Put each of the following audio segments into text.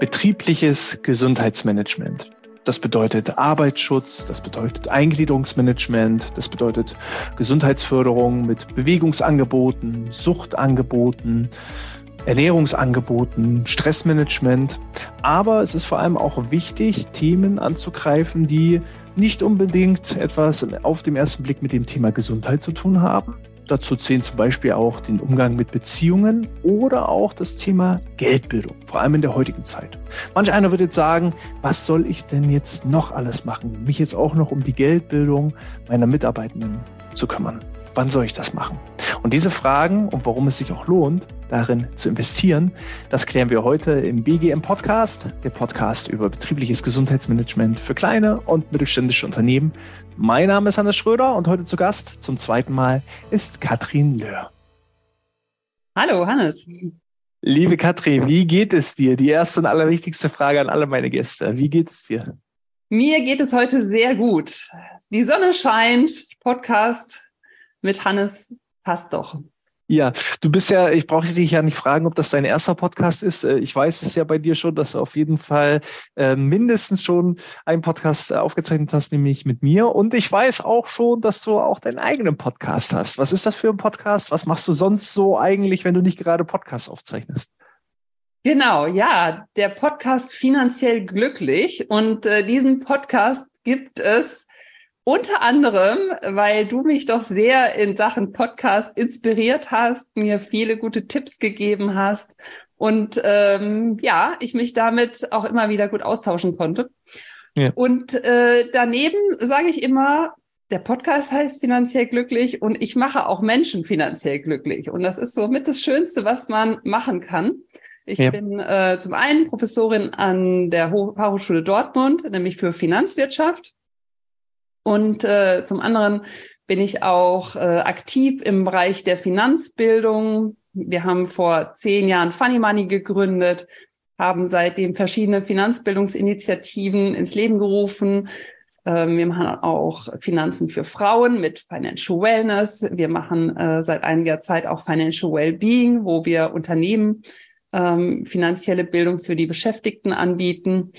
Betriebliches Gesundheitsmanagement. Das bedeutet Arbeitsschutz, das bedeutet Eingliederungsmanagement, das bedeutet Gesundheitsförderung mit Bewegungsangeboten, Suchtangeboten, Ernährungsangeboten, Stressmanagement. Aber es ist vor allem auch wichtig, Themen anzugreifen, die nicht unbedingt etwas auf dem ersten Blick mit dem Thema Gesundheit zu tun haben. Dazu zählen zum Beispiel auch den Umgang mit Beziehungen oder auch das Thema Geldbildung, vor allem in der heutigen Zeit. Manch einer wird jetzt sagen, was soll ich denn jetzt noch alles machen? Mich jetzt auch noch um die Geldbildung meiner Mitarbeitenden zu kümmern. Wann soll ich das machen? Und diese Fragen und warum es sich auch lohnt, darin zu investieren, das klären wir heute im BGM Podcast, der Podcast über betriebliches Gesundheitsmanagement für kleine und mittelständische Unternehmen. Mein Name ist Hannes Schröder und heute zu Gast zum zweiten Mal ist Katrin Löhr. Hallo, Hannes. Liebe Katrin, wie geht es dir? Die erste und allerwichtigste Frage an alle meine Gäste. Wie geht es dir? Mir geht es heute sehr gut. Die Sonne scheint, Podcast mit Hannes passt doch. Ja, du bist ja, ich brauche dich ja nicht fragen, ob das dein erster Podcast ist. Äh, ich weiß es ja bei dir schon, dass du auf jeden Fall äh, mindestens schon einen Podcast äh, aufgezeichnet hast, nämlich mit mir. Und ich weiß auch schon, dass du auch deinen eigenen Podcast hast. Was ist das für ein Podcast? Was machst du sonst so eigentlich, wenn du nicht gerade Podcasts aufzeichnest? Genau, ja, der Podcast Finanziell Glücklich. Und äh, diesen Podcast gibt es unter anderem, weil du mich doch sehr in Sachen Podcast inspiriert hast, mir viele gute Tipps gegeben hast und ähm, ja, ich mich damit auch immer wieder gut austauschen konnte. Ja. Und äh, daneben sage ich immer, der Podcast heißt finanziell glücklich und ich mache auch Menschen finanziell glücklich. Und das ist somit das Schönste, was man machen kann. Ich ja. bin äh, zum einen Professorin an der Fachhochschule Dortmund, nämlich für Finanzwirtschaft. Und äh, zum anderen bin ich auch äh, aktiv im Bereich der Finanzbildung. Wir haben vor zehn Jahren Funny Money gegründet, haben seitdem verschiedene Finanzbildungsinitiativen ins Leben gerufen. Ähm, wir machen auch Finanzen für Frauen mit Financial Wellness. Wir machen äh, seit einiger Zeit auch Financial Wellbeing, wo wir Unternehmen ähm, finanzielle Bildung für die Beschäftigten anbieten.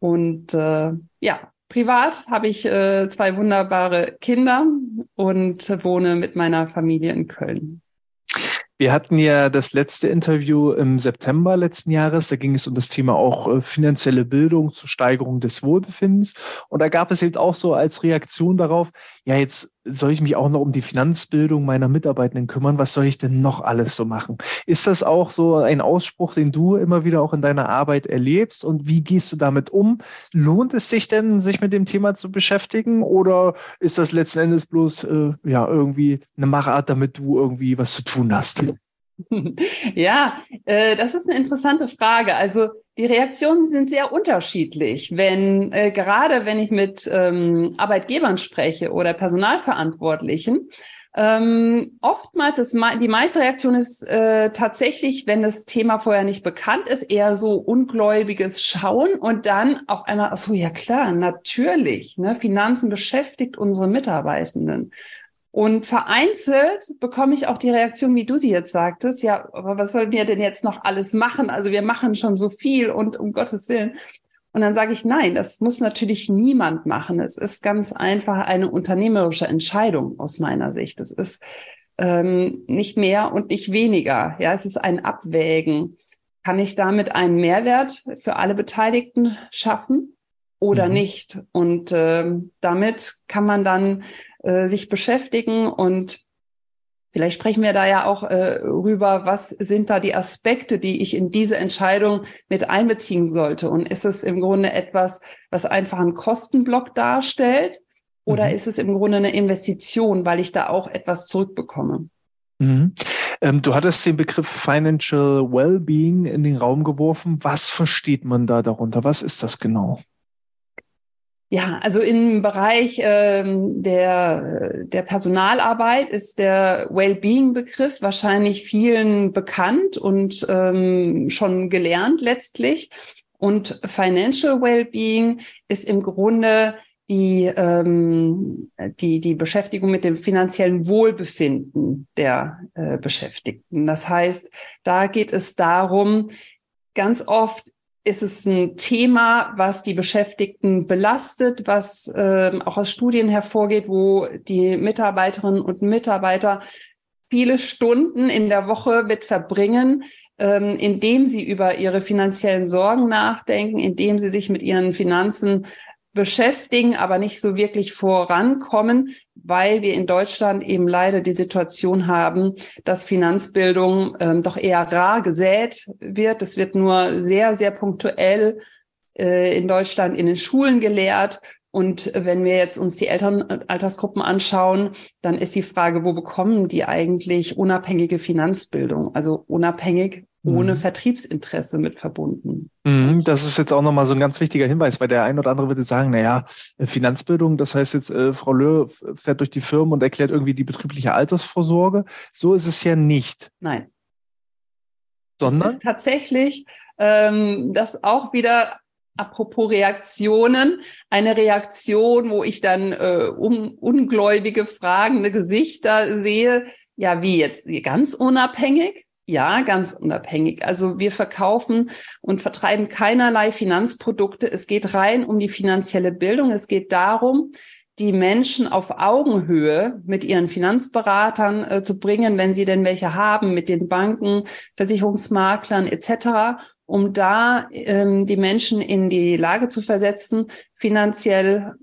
Und äh, ja, Privat habe ich äh, zwei wunderbare Kinder und wohne mit meiner Familie in Köln. Wir hatten ja das letzte Interview im September letzten Jahres. Da ging es um das Thema auch äh, finanzielle Bildung zur Steigerung des Wohlbefindens. Und da gab es eben auch so als Reaktion darauf, ja, jetzt soll ich mich auch noch um die Finanzbildung meiner Mitarbeitenden kümmern? Was soll ich denn noch alles so machen? Ist das auch so ein Ausspruch, den du immer wieder auch in deiner Arbeit erlebst? Und wie gehst du damit um? Lohnt es sich denn, sich mit dem Thema zu beschäftigen? Oder ist das letzten Endes bloß äh, ja irgendwie eine Machart, damit du irgendwie was zu tun hast? Ja, äh, das ist eine interessante Frage. Also die Reaktionen sind sehr unterschiedlich. Wenn äh, gerade wenn ich mit ähm, Arbeitgebern spreche oder Personalverantwortlichen, ähm, oftmals ist die meiste Reaktion ist äh, tatsächlich, wenn das Thema vorher nicht bekannt ist, eher so ungläubiges Schauen und dann auf einmal, ach so, ja klar, natürlich, ne, Finanzen beschäftigt unsere Mitarbeitenden. Und vereinzelt bekomme ich auch die Reaktion, wie du sie jetzt sagtest, ja, aber was sollen wir denn jetzt noch alles machen? Also wir machen schon so viel und um Gottes Willen. Und dann sage ich, nein, das muss natürlich niemand machen. Es ist ganz einfach eine unternehmerische Entscheidung aus meiner Sicht. Es ist ähm, nicht mehr und nicht weniger. Ja, es ist ein Abwägen. Kann ich damit einen Mehrwert für alle Beteiligten schaffen oder mhm. nicht? Und äh, damit kann man dann äh, sich beschäftigen und Vielleicht sprechen wir da ja auch äh, rüber, was sind da die Aspekte, die ich in diese Entscheidung mit einbeziehen sollte? Und ist es im Grunde etwas, was einfach einen Kostenblock darstellt? Oder mhm. ist es im Grunde eine Investition, weil ich da auch etwas zurückbekomme? Mhm. Ähm, du hattest den Begriff Financial Wellbeing in den Raum geworfen. Was versteht man da darunter? Was ist das genau? Ja, also im Bereich ähm, der, der Personalarbeit ist der Wellbeing-Begriff wahrscheinlich vielen bekannt und ähm, schon gelernt letztlich. Und Financial Wellbeing ist im Grunde die, ähm, die, die Beschäftigung mit dem finanziellen Wohlbefinden der äh, Beschäftigten. Das heißt, da geht es darum, ganz oft ist es ein Thema, was die Beschäftigten belastet, was äh, auch aus Studien hervorgeht, wo die Mitarbeiterinnen und Mitarbeiter viele Stunden in der Woche mit verbringen, ähm, indem sie über ihre finanziellen Sorgen nachdenken, indem sie sich mit ihren Finanzen beschäftigen, aber nicht so wirklich vorankommen, weil wir in Deutschland eben leider die Situation haben, dass Finanzbildung ähm, doch eher rar gesät wird. Es wird nur sehr, sehr punktuell äh, in Deutschland in den Schulen gelehrt. Und wenn wir jetzt uns die Elternaltersgruppen anschauen, dann ist die Frage, wo bekommen die eigentlich unabhängige Finanzbildung? Also unabhängig ohne mhm. Vertriebsinteresse mit verbunden. Mhm, das ist jetzt auch nochmal so ein ganz wichtiger Hinweis, weil der ein oder andere würde sagen, naja, äh, Finanzbildung, das heißt jetzt, äh, Frau Löhr fährt durch die Firmen und erklärt irgendwie die betriebliche Altersvorsorge. So ist es ja nicht. Nein. Sondern? Es ist tatsächlich ähm, das auch wieder apropos Reaktionen, eine Reaktion, wo ich dann äh, um, ungläubige, fragende Gesichter sehe. Ja, wie jetzt? Ganz unabhängig? Ja, ganz unabhängig. Also wir verkaufen und vertreiben keinerlei Finanzprodukte. Es geht rein um die finanzielle Bildung. Es geht darum, die Menschen auf Augenhöhe mit ihren Finanzberatern äh, zu bringen, wenn sie denn welche haben, mit den Banken, Versicherungsmaklern etc., um da ähm, die Menschen in die Lage zu versetzen, finanziell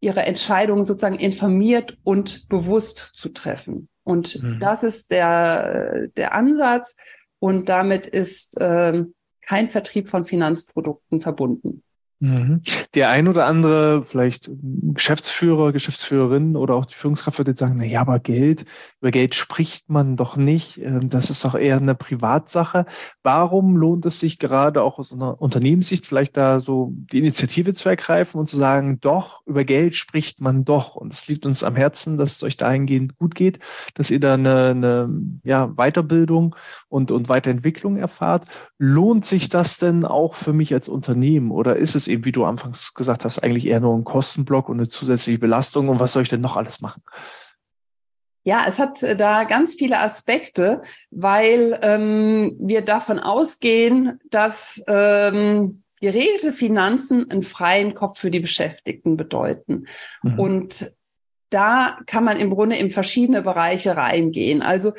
ihre Entscheidungen sozusagen informiert und bewusst zu treffen. Und mhm. das ist der, der Ansatz. Und damit ist ähm, kein Vertrieb von Finanzprodukten verbunden. Mhm. Der ein oder andere, vielleicht Geschäftsführer, Geschäftsführerin oder auch die Führungskraft würde sagen, na ja, aber Geld, über Geld spricht man doch nicht. Ähm, das ist doch eher eine Privatsache. Warum lohnt es sich gerade auch aus einer Unternehmenssicht vielleicht da so die Initiative zu ergreifen und zu sagen, doch, über Geld spricht man doch. Und es liegt uns am Herzen, dass es euch dahingehend gut geht, dass ihr da eine, eine ja, Weiterbildung und, und Weiterentwicklung erfahrt. Lohnt sich das denn auch für mich als Unternehmen oder ist es eben, wie du anfangs gesagt hast, eigentlich eher nur ein Kostenblock und eine zusätzliche Belastung. Und was soll ich denn noch alles machen? Ja, es hat äh, da ganz viele Aspekte, weil ähm, wir davon ausgehen, dass ähm, geregelte Finanzen einen freien Kopf für die Beschäftigten bedeuten. Mhm. Und da kann man im Grunde in verschiedene Bereiche reingehen. Also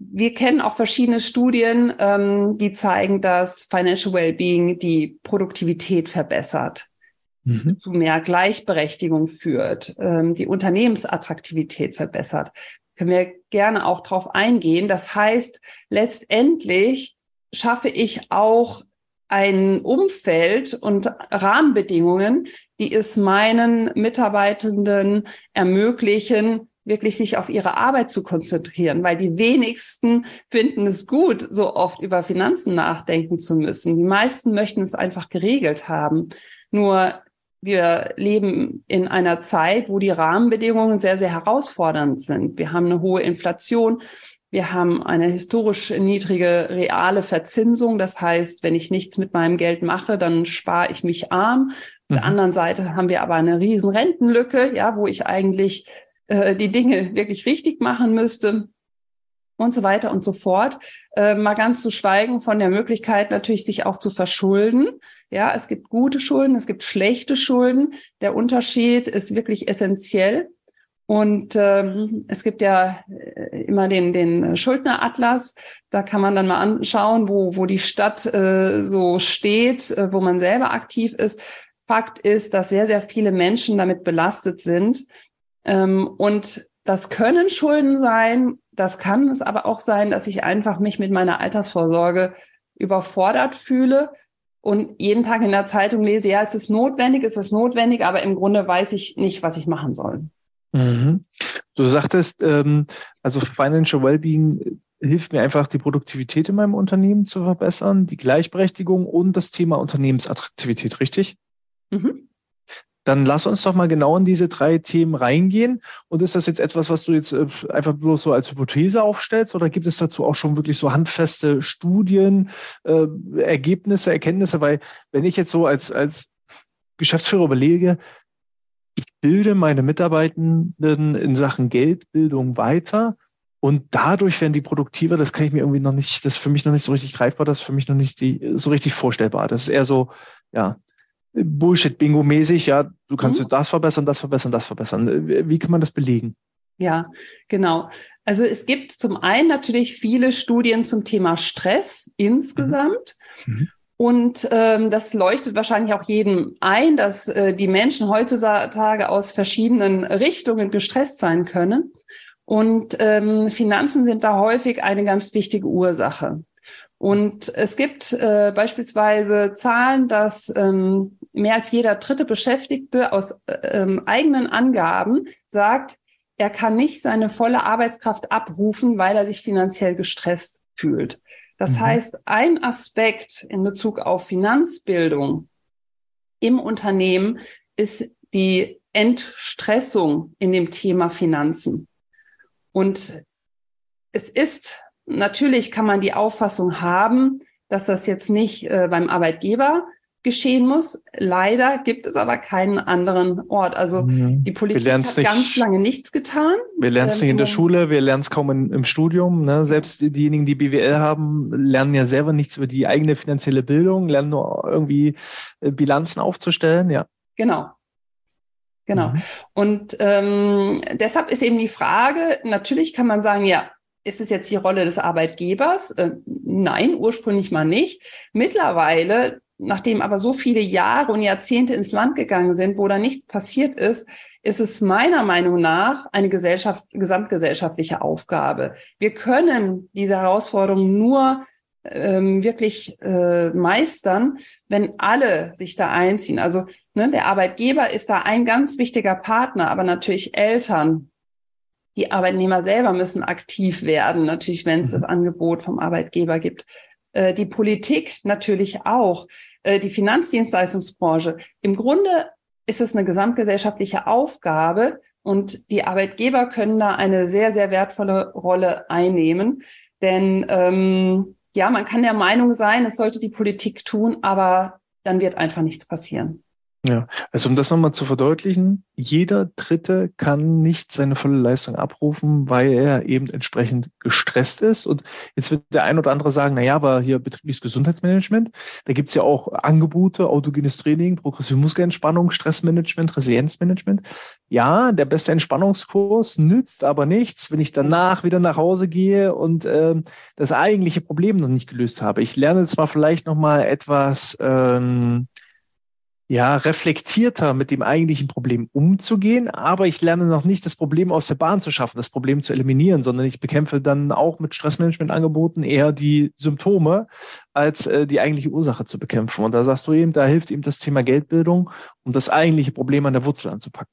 wir kennen auch verschiedene Studien, ähm, die zeigen, dass Financial Wellbeing die Produktivität verbessert, mhm. zu mehr Gleichberechtigung führt, ähm, die Unternehmensattraktivität verbessert. Können wir gerne auch darauf eingehen. Das heißt, letztendlich schaffe ich auch ein Umfeld und Rahmenbedingungen, die es meinen Mitarbeitenden ermöglichen, wirklich sich auf ihre Arbeit zu konzentrieren, weil die wenigsten finden es gut, so oft über Finanzen nachdenken zu müssen. Die meisten möchten es einfach geregelt haben. Nur wir leben in einer Zeit, wo die Rahmenbedingungen sehr, sehr herausfordernd sind. Wir haben eine hohe Inflation. Wir haben eine historisch niedrige reale Verzinsung. Das heißt, wenn ich nichts mit meinem Geld mache, dann spare ich mich arm. Auf mhm. der anderen Seite haben wir aber eine riesen Rentenlücke, ja, wo ich eigentlich äh, die Dinge wirklich richtig machen müsste und so weiter und so fort. Äh, mal ganz zu schweigen von der Möglichkeit natürlich, sich auch zu verschulden. Ja, es gibt gute Schulden, es gibt schlechte Schulden. Der Unterschied ist wirklich essentiell. Und ähm, es gibt ja äh, immer den, den Schuldneratlas. Da kann man dann mal anschauen, wo, wo die Stadt äh, so steht, äh, wo man selber aktiv ist. Fakt ist, dass sehr, sehr viele Menschen damit belastet sind, und das können Schulden sein, das kann es aber auch sein, dass ich einfach mich mit meiner Altersvorsorge überfordert fühle und jeden Tag in der Zeitung lese, ja, es ist notwendig, es ist notwendig, aber im Grunde weiß ich nicht, was ich machen soll. Mhm. Du sagtest, ähm, also Financial Wellbeing hilft mir einfach, die Produktivität in meinem Unternehmen zu verbessern, die Gleichberechtigung und das Thema Unternehmensattraktivität, richtig? Mhm. Dann lass uns doch mal genau in diese drei Themen reingehen. Und ist das jetzt etwas, was du jetzt äh, einfach bloß so als Hypothese aufstellst oder gibt es dazu auch schon wirklich so handfeste Studien, äh, Ergebnisse, Erkenntnisse? Weil wenn ich jetzt so als, als Geschäftsführer überlege, ich bilde meine Mitarbeitenden in Sachen Geldbildung weiter, Und dadurch werden die produktiver, das kann ich mir irgendwie noch nicht, das ist für mich noch nicht so richtig greifbar, das ist für mich noch nicht die, so richtig vorstellbar. Das ist eher so, ja, Bullshit-Bingo-mäßig, ja, du kannst mhm. das verbessern, das verbessern, das verbessern. Wie kann man das belegen? Ja, genau. Also es gibt zum einen natürlich viele Studien zum Thema Stress insgesamt. Mhm. Mhm. Und ähm, das leuchtet wahrscheinlich auch jedem ein, dass äh, die Menschen heutzutage aus verschiedenen Richtungen gestresst sein können. Und ähm, Finanzen sind da häufig eine ganz wichtige Ursache. Und es gibt äh, beispielsweise Zahlen, dass ähm, mehr als jeder dritte Beschäftigte aus äh, ähm, eigenen Angaben sagt, er kann nicht seine volle Arbeitskraft abrufen, weil er sich finanziell gestresst fühlt. Das mhm. heißt, ein Aspekt in Bezug auf Finanzbildung im Unternehmen ist die Entstressung in dem Thema Finanzen. Und es ist, natürlich kann man die Auffassung haben, dass das jetzt nicht äh, beim Arbeitgeber geschehen muss. Leider gibt es aber keinen anderen Ort. Also mhm. die Politik hat nicht, ganz lange nichts getan. Wir lernen es ähm, nicht in der Schule, wir lernen es kaum in, im Studium. Ne? Selbst diejenigen, die BWL haben, lernen ja selber nichts über die eigene finanzielle Bildung, lernen nur irgendwie äh, Bilanzen aufzustellen. Ja. Genau. Genau. Mhm. Und ähm, deshalb ist eben die Frage, natürlich kann man sagen, ja, ist es jetzt die Rolle des Arbeitgebers? Äh, nein, ursprünglich mal nicht. Mittlerweile nachdem aber so viele Jahre und Jahrzehnte ins Land gegangen sind, wo da nichts passiert ist, ist es meiner Meinung nach eine Gesellschaft, gesamtgesellschaftliche Aufgabe. Wir können diese Herausforderung nur ähm, wirklich äh, meistern, wenn alle sich da einziehen. Also ne, der Arbeitgeber ist da ein ganz wichtiger Partner, aber natürlich Eltern, die Arbeitnehmer selber müssen aktiv werden, natürlich, wenn es mhm. das Angebot vom Arbeitgeber gibt. Äh, die Politik natürlich auch. Äh, die Finanzdienstleistungsbranche. Im Grunde ist es eine gesamtgesellschaftliche Aufgabe und die Arbeitgeber können da eine sehr, sehr wertvolle Rolle einnehmen. Denn ähm, ja, man kann der Meinung sein, es sollte die Politik tun, aber dann wird einfach nichts passieren. Ja, also um das nochmal zu verdeutlichen, jeder Dritte kann nicht seine volle Leistung abrufen, weil er eben entsprechend gestresst ist. Und jetzt wird der ein oder andere sagen, na ja, aber hier betriebliches Gesundheitsmanagement, da gibt's ja auch Angebote, autogenes Training, progressive Muskelentspannung, Stressmanagement, Resilienzmanagement. Ja, der beste Entspannungskurs nützt aber nichts, wenn ich danach wieder nach Hause gehe und äh, das eigentliche Problem noch nicht gelöst habe. Ich lerne zwar vielleicht nochmal etwas ähm, ja, reflektierter mit dem eigentlichen Problem umzugehen, aber ich lerne noch nicht, das Problem aus der Bahn zu schaffen, das Problem zu eliminieren, sondern ich bekämpfe dann auch mit Stressmanagement-Angeboten eher die Symptome, als äh, die eigentliche Ursache zu bekämpfen. Und da sagst du eben, da hilft ihm das Thema Geldbildung, um das eigentliche Problem an der Wurzel anzupacken.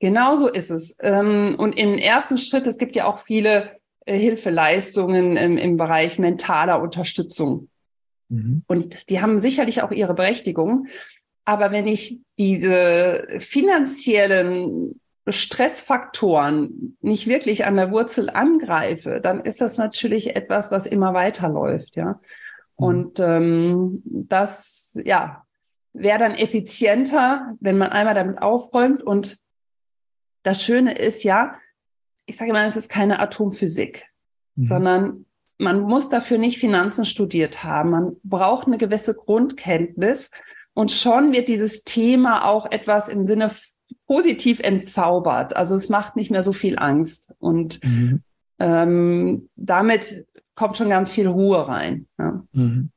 Genau so ist es. Ähm, und im ersten Schritt, es gibt ja auch viele äh, Hilfeleistungen im Bereich mentaler Unterstützung. Mhm. Und die haben sicherlich auch ihre Berechtigung. Aber wenn ich diese finanziellen Stressfaktoren nicht wirklich an der Wurzel angreife, dann ist das natürlich etwas, was immer weiterläuft, ja. Mhm. Und ähm, das, ja, wäre dann effizienter, wenn man einmal damit aufräumt. Und das Schöne ist ja, ich sage immer, es ist keine Atomphysik, mhm. sondern man muss dafür nicht Finanzen studiert haben. Man braucht eine gewisse Grundkenntnis und schon wird dieses Thema auch etwas im Sinne positiv entzaubert. Also es macht nicht mehr so viel Angst. Und mhm. ähm, damit kommt schon ganz viel Ruhe rein. Ja. Mhm.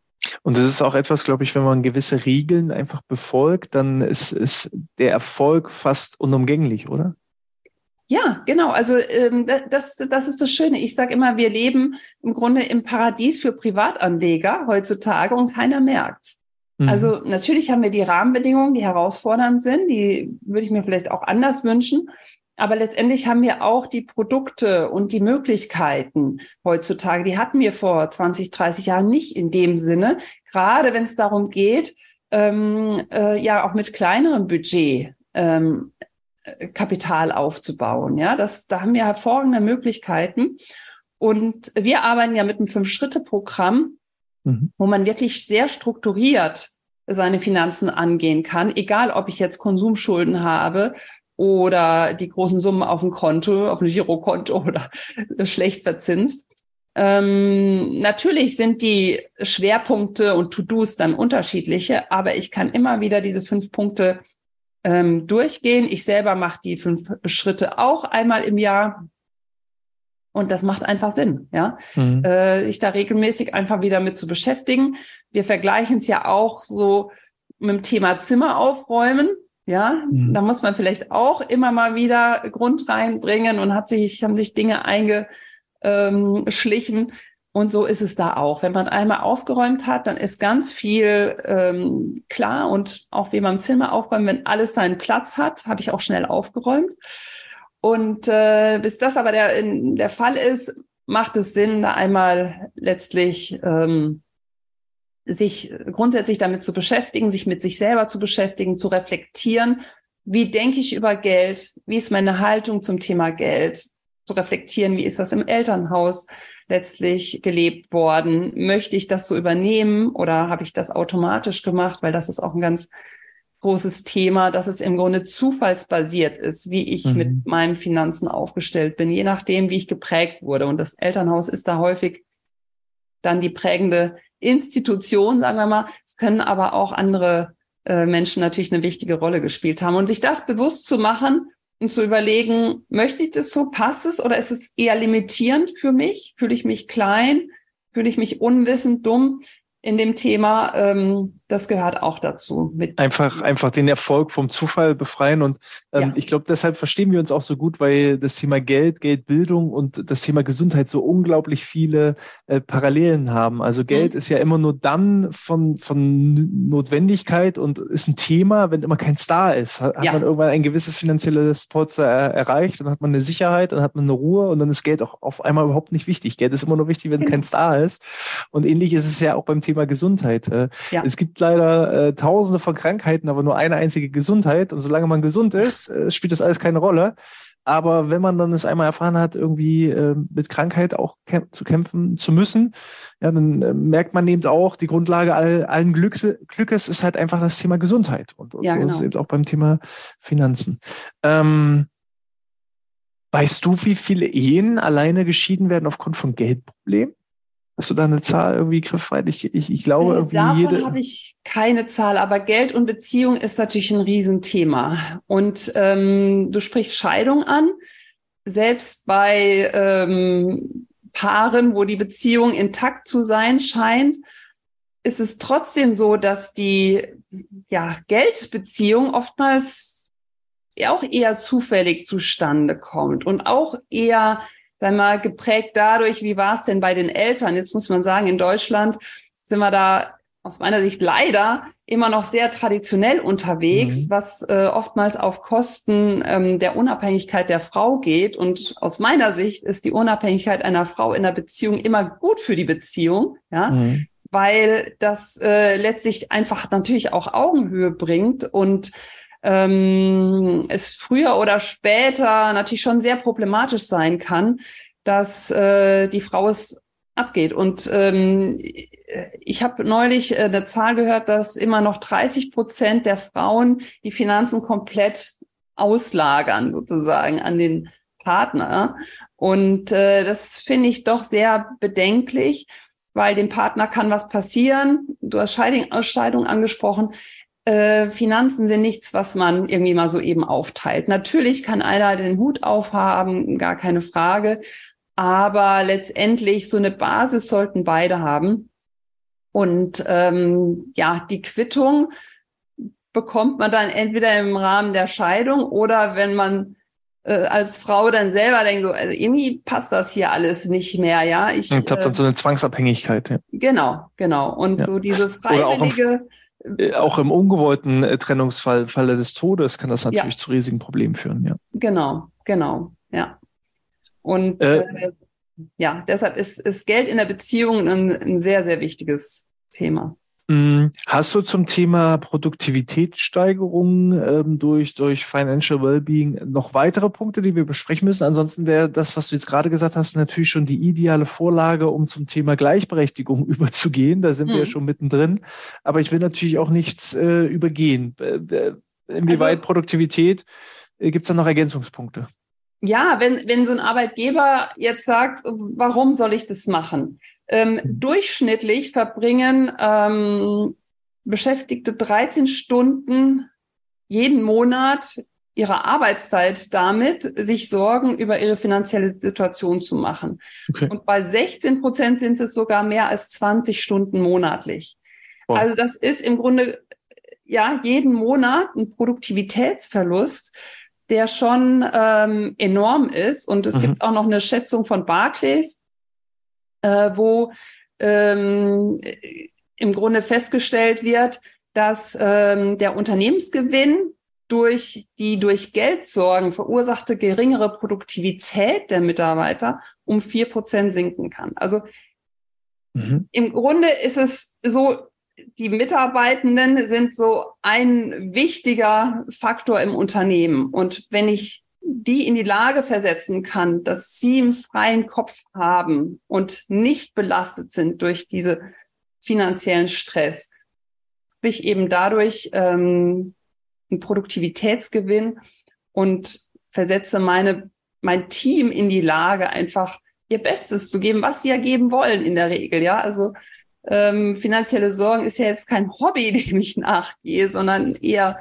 Und das ist auch etwas, glaube ich, wenn man gewisse Regeln einfach befolgt, dann ist, ist der Erfolg fast unumgänglich, oder? Ja, genau. Also ähm, das, das ist das Schöne. Ich sage immer, wir leben im Grunde im Paradies für Privatanleger heutzutage und keiner merkt's. Mhm. Also natürlich haben wir die Rahmenbedingungen, die herausfordernd sind, die würde ich mir vielleicht auch anders wünschen. Aber letztendlich haben wir auch die Produkte und die Möglichkeiten heutzutage, die hatten wir vor 20, 30 Jahren nicht in dem Sinne, gerade wenn es darum geht, ähm, äh, ja auch mit kleinerem Budget ähm, Kapital aufzubauen. Ja, das, da haben wir hervorragende Möglichkeiten. Und wir arbeiten ja mit einem Fünf-Schritte-Programm, mhm. wo man wirklich sehr strukturiert seine Finanzen angehen kann, egal ob ich jetzt Konsumschulden habe oder die großen Summen auf dem Konto, auf dem Girokonto oder schlecht verzinst. Ähm, natürlich sind die Schwerpunkte und To-Dos dann unterschiedliche, aber ich kann immer wieder diese fünf Punkte ähm, durchgehen. Ich selber mache die fünf Schritte auch einmal im Jahr. Und das macht einfach Sinn, ja, mhm. äh, sich da regelmäßig einfach wieder mit zu beschäftigen. Wir vergleichen es ja auch so mit dem Thema Zimmer aufräumen. Ja, mhm. da muss man vielleicht auch immer mal wieder Grund reinbringen und hat sich, haben sich Dinge eingeschlichen. Und so ist es da auch. Wenn man einmal aufgeräumt hat, dann ist ganz viel ähm, klar und auch wie man im Zimmer aufräumt, wenn alles seinen Platz hat, habe ich auch schnell aufgeräumt. Und äh, bis das aber der, in, der Fall ist, macht es Sinn, da einmal letztlich ähm, sich grundsätzlich damit zu beschäftigen, sich mit sich selber zu beschäftigen, zu reflektieren. Wie denke ich über Geld? Wie ist meine Haltung zum Thema Geld? Zu reflektieren, wie ist das im Elternhaus letztlich gelebt worden? Möchte ich das so übernehmen oder habe ich das automatisch gemacht? Weil das ist auch ein ganz großes Thema, dass es im Grunde zufallsbasiert ist, wie ich mhm. mit meinen Finanzen aufgestellt bin, je nachdem, wie ich geprägt wurde. Und das Elternhaus ist da häufig dann die prägende Institution, sagen wir mal. Es können aber auch andere äh, Menschen natürlich eine wichtige Rolle gespielt haben. Und sich das bewusst zu machen und zu überlegen, möchte ich das so, passt es oder ist es eher limitierend für mich? Fühle ich mich klein? Fühle ich mich unwissend, dumm? in dem Thema, ähm, das gehört auch dazu. Mit einfach, einfach den Erfolg vom Zufall befreien. Und ähm, ja. ich glaube, deshalb verstehen wir uns auch so gut, weil das Thema Geld, Geldbildung und das Thema Gesundheit so unglaublich viele äh, Parallelen haben. Also Geld mhm. ist ja immer nur dann von, von Notwendigkeit und ist ein Thema, wenn immer kein Star ist. Hat, ja. man irgendwann ein gewisses finanzielles Polster er, erreicht, dann hat man eine Sicherheit, dann hat man eine Ruhe und dann ist Geld auch auf einmal überhaupt nicht wichtig. Geld ist immer nur wichtig, wenn genau. kein Star ist. Und ähnlich ist es ja auch beim Thema Gesundheit. Äh, ja. Es gibt leider äh, tausende von Krankheiten, aber nur eine einzige Gesundheit. Und solange man gesund ist, äh, spielt das alles keine Rolle. Aber wenn man dann es einmal erfahren hat, irgendwie äh, mit Krankheit auch kämp zu kämpfen zu müssen, ja, dann äh, merkt man eben auch, die Grundlage all, allen Glücks, Glückes ist halt einfach das Thema Gesundheit. Und, und ja, so genau. ist es eben auch beim Thema Finanzen. Ähm, weißt du, wie viele Ehen alleine geschieden werden aufgrund von Geldproblemen? Hast du da eine Zahl irgendwie griffbereit? Ich, ich, ich glaube äh, irgendwie Davon jede. habe ich keine Zahl, aber Geld und Beziehung ist natürlich ein Riesenthema. Und ähm, du sprichst Scheidung an. Selbst bei ähm, Paaren, wo die Beziehung intakt zu sein scheint, ist es trotzdem so, dass die ja, Geldbeziehung oftmals auch eher zufällig zustande kommt und auch eher sag mal, geprägt dadurch, wie war es denn bei den Eltern? Jetzt muss man sagen, in Deutschland sind wir da aus meiner Sicht leider immer noch sehr traditionell unterwegs, mhm. was äh, oftmals auf Kosten ähm, der Unabhängigkeit der Frau geht. Und aus meiner Sicht ist die Unabhängigkeit einer Frau in der Beziehung immer gut für die Beziehung, ja, mhm. weil das äh, letztlich einfach natürlich auch Augenhöhe bringt und ähm, es früher oder später natürlich schon sehr problematisch sein kann, dass äh, die Frau es abgeht. Und ähm, ich habe neulich äh, eine Zahl gehört, dass immer noch 30 Prozent der Frauen die Finanzen komplett auslagern, sozusagen an den Partner. Und äh, das finde ich doch sehr bedenklich, weil dem Partner kann was passieren. Du hast Scheidung, Scheidung angesprochen äh, Finanzen sind nichts, was man irgendwie mal so eben aufteilt. Natürlich kann einer den Hut aufhaben, gar keine Frage. Aber letztendlich so eine Basis sollten beide haben. Und ähm, ja, die Quittung bekommt man dann entweder im Rahmen der Scheidung oder wenn man äh, als Frau dann selber denkt, so, also irgendwie passt das hier alles nicht mehr, ja. Ich, ich habe dann so eine Zwangsabhängigkeit. Ja. Genau, genau. Und ja. so diese freiwillige äh, auch im ungewollten äh, Trennungsfall, Falle des Todes, kann das natürlich ja. zu riesigen Problemen führen, ja. Genau, genau, ja. Und äh, äh, ja, deshalb ist, ist Geld in der Beziehung ein, ein sehr, sehr wichtiges Thema. Mm, hast du zum Thema Produktivitätssteigerung ähm, durch, durch Financial Wellbeing noch weitere Punkte, die wir besprechen müssen? Ansonsten wäre das, was du jetzt gerade gesagt hast, natürlich schon die ideale Vorlage, um zum Thema Gleichberechtigung überzugehen. Da sind hm. wir ja schon mittendrin. Aber ich will natürlich auch nichts äh, übergehen. Äh, inwieweit also, Produktivität äh, gibt es da noch Ergänzungspunkte? Ja, wenn, wenn so ein Arbeitgeber jetzt sagt, warum soll ich das machen? Ähm. Durchschnittlich verbringen ähm, Beschäftigte 13 Stunden jeden Monat ihrer Arbeitszeit damit, sich Sorgen über ihre finanzielle Situation zu machen. Okay. Und bei 16 Prozent sind es sogar mehr als 20 Stunden monatlich. Wow. Also das ist im Grunde ja jeden Monat ein Produktivitätsverlust, der schon ähm, enorm ist. Und es mhm. gibt auch noch eine Schätzung von Barclays, äh, wo ähm, im Grunde festgestellt wird, dass ähm, der Unternehmensgewinn durch die durch Geldsorgen verursachte geringere Produktivität der Mitarbeiter um vier Prozent sinken kann. Also mhm. im Grunde ist es so, die Mitarbeitenden sind so ein wichtiger Faktor im Unternehmen. Und wenn ich die in die Lage versetzen kann, dass sie einen freien Kopf haben und nicht belastet sind durch diese finanziellen Stress, habe ich eben dadurch ähm, einen Produktivitätsgewinn und versetze meine, mein Team in die Lage, einfach ihr Bestes zu geben, was sie ja geben wollen in der Regel. Ja, also ähm, finanzielle Sorgen ist ja jetzt kein Hobby, dem ich nachgehe, sondern eher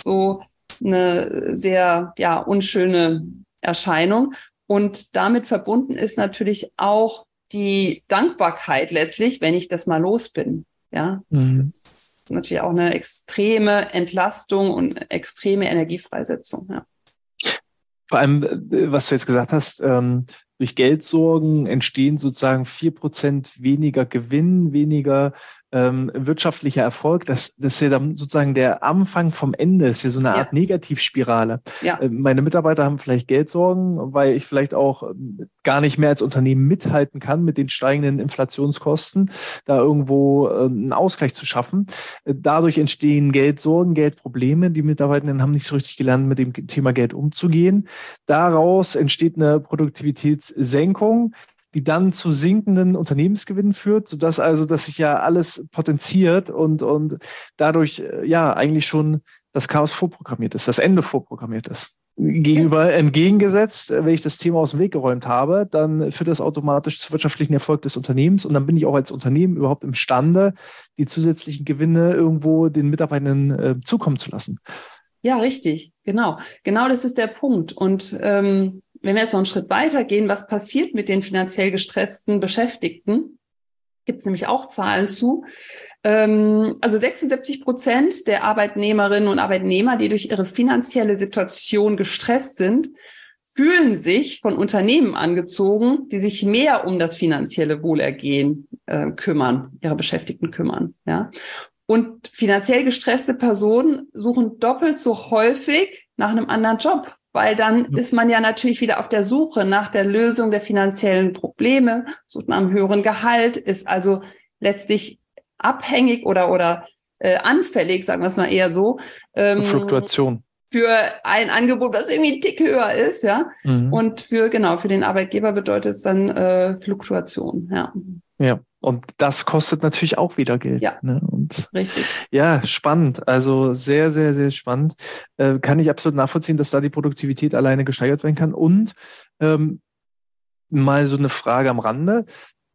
so eine sehr ja unschöne Erscheinung. Und damit verbunden ist natürlich auch die Dankbarkeit letztlich, wenn ich das mal los bin. Ja, mhm. das ist natürlich auch eine extreme Entlastung und extreme Energiefreisetzung. Ja. Vor allem, äh, was du jetzt gesagt hast, ähm, durch Geldsorgen entstehen sozusagen vier Prozent weniger Gewinn, weniger ähm, wirtschaftlicher Erfolg. Das, das ist ja dann sozusagen der Anfang vom Ende. Das ist ja so eine Art ja. Negativspirale. Ja. Äh, meine Mitarbeiter haben vielleicht Geldsorgen, weil ich vielleicht auch ähm, gar nicht mehr als Unternehmen mithalten kann mit den steigenden Inflationskosten, da irgendwo äh, einen Ausgleich zu schaffen. Äh, dadurch entstehen Geldsorgen, Geldprobleme. Die Mitarbeitenden haben nicht so richtig gelernt, mit dem Thema Geld umzugehen. Daraus entsteht eine Produktivitätssenkung die dann zu sinkenden Unternehmensgewinnen führt, sodass also, dass sich ja alles potenziert und, und dadurch äh, ja eigentlich schon das Chaos vorprogrammiert ist, das Ende vorprogrammiert ist. Gegenüber entgegengesetzt, äh, wenn ich das Thema aus dem Weg geräumt habe, dann führt das automatisch zum wirtschaftlichen Erfolg des Unternehmens und dann bin ich auch als Unternehmen überhaupt imstande, die zusätzlichen Gewinne irgendwo den Mitarbeitern äh, zukommen zu lassen. Ja, richtig, genau. Genau das ist der Punkt. Und ähm, wenn wir jetzt noch einen Schritt weiter gehen, was passiert mit den finanziell gestressten Beschäftigten? Gibt es nämlich auch Zahlen zu. Ähm, also 76 Prozent der Arbeitnehmerinnen und Arbeitnehmer, die durch ihre finanzielle Situation gestresst sind, fühlen sich von Unternehmen angezogen, die sich mehr um das finanzielle Wohlergehen äh, kümmern, ihre Beschäftigten kümmern. Ja. Und finanziell gestresste Personen suchen doppelt so häufig nach einem anderen Job weil dann ist man ja natürlich wieder auf der Suche nach der Lösung der finanziellen Probleme, sucht nach einem höheren Gehalt, ist also letztlich abhängig oder oder äh, anfällig, sagen wir es mal eher so. Ähm, Fluktuation. Für ein Angebot, was irgendwie ein Tick höher ist, ja. Mhm. Und für genau, für den Arbeitgeber bedeutet es dann äh, Fluktuation, ja. Ja. Und das kostet natürlich auch wieder Geld. Ja, ne? Und, richtig. Ja, spannend. Also sehr, sehr, sehr spannend. Äh, kann ich absolut nachvollziehen, dass da die Produktivität alleine gesteigert werden kann. Und ähm, mal so eine Frage am Rande.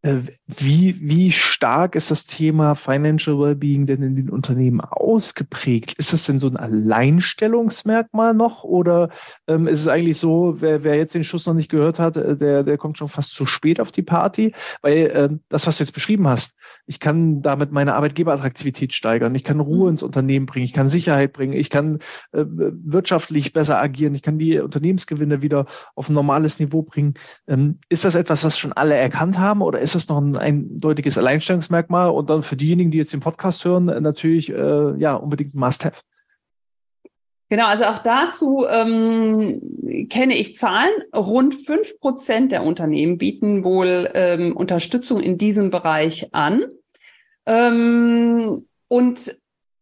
Äh, wie, wie stark ist das Thema Financial Wellbeing denn in den Unternehmen ausgeprägt? Ist das denn so ein Alleinstellungsmerkmal noch oder ähm, ist es eigentlich so, wer, wer jetzt den Schuss noch nicht gehört hat, äh, der, der kommt schon fast zu spät auf die Party? Weil äh, das, was du jetzt beschrieben hast, ich kann damit meine Arbeitgeberattraktivität steigern, ich kann Ruhe mhm. ins Unternehmen bringen, ich kann Sicherheit bringen, ich kann äh, wirtschaftlich besser agieren, ich kann die Unternehmensgewinne wieder auf ein normales Niveau bringen. Ähm, ist das etwas, was schon alle erkannt haben oder ist ist das noch ein eindeutiges Alleinstellungsmerkmal und dann für diejenigen, die jetzt den Podcast hören, natürlich äh, ja unbedingt ein Must-Have. Genau, also auch dazu ähm, kenne ich Zahlen. Rund fünf Prozent der Unternehmen bieten wohl ähm, Unterstützung in diesem Bereich an. Ähm, und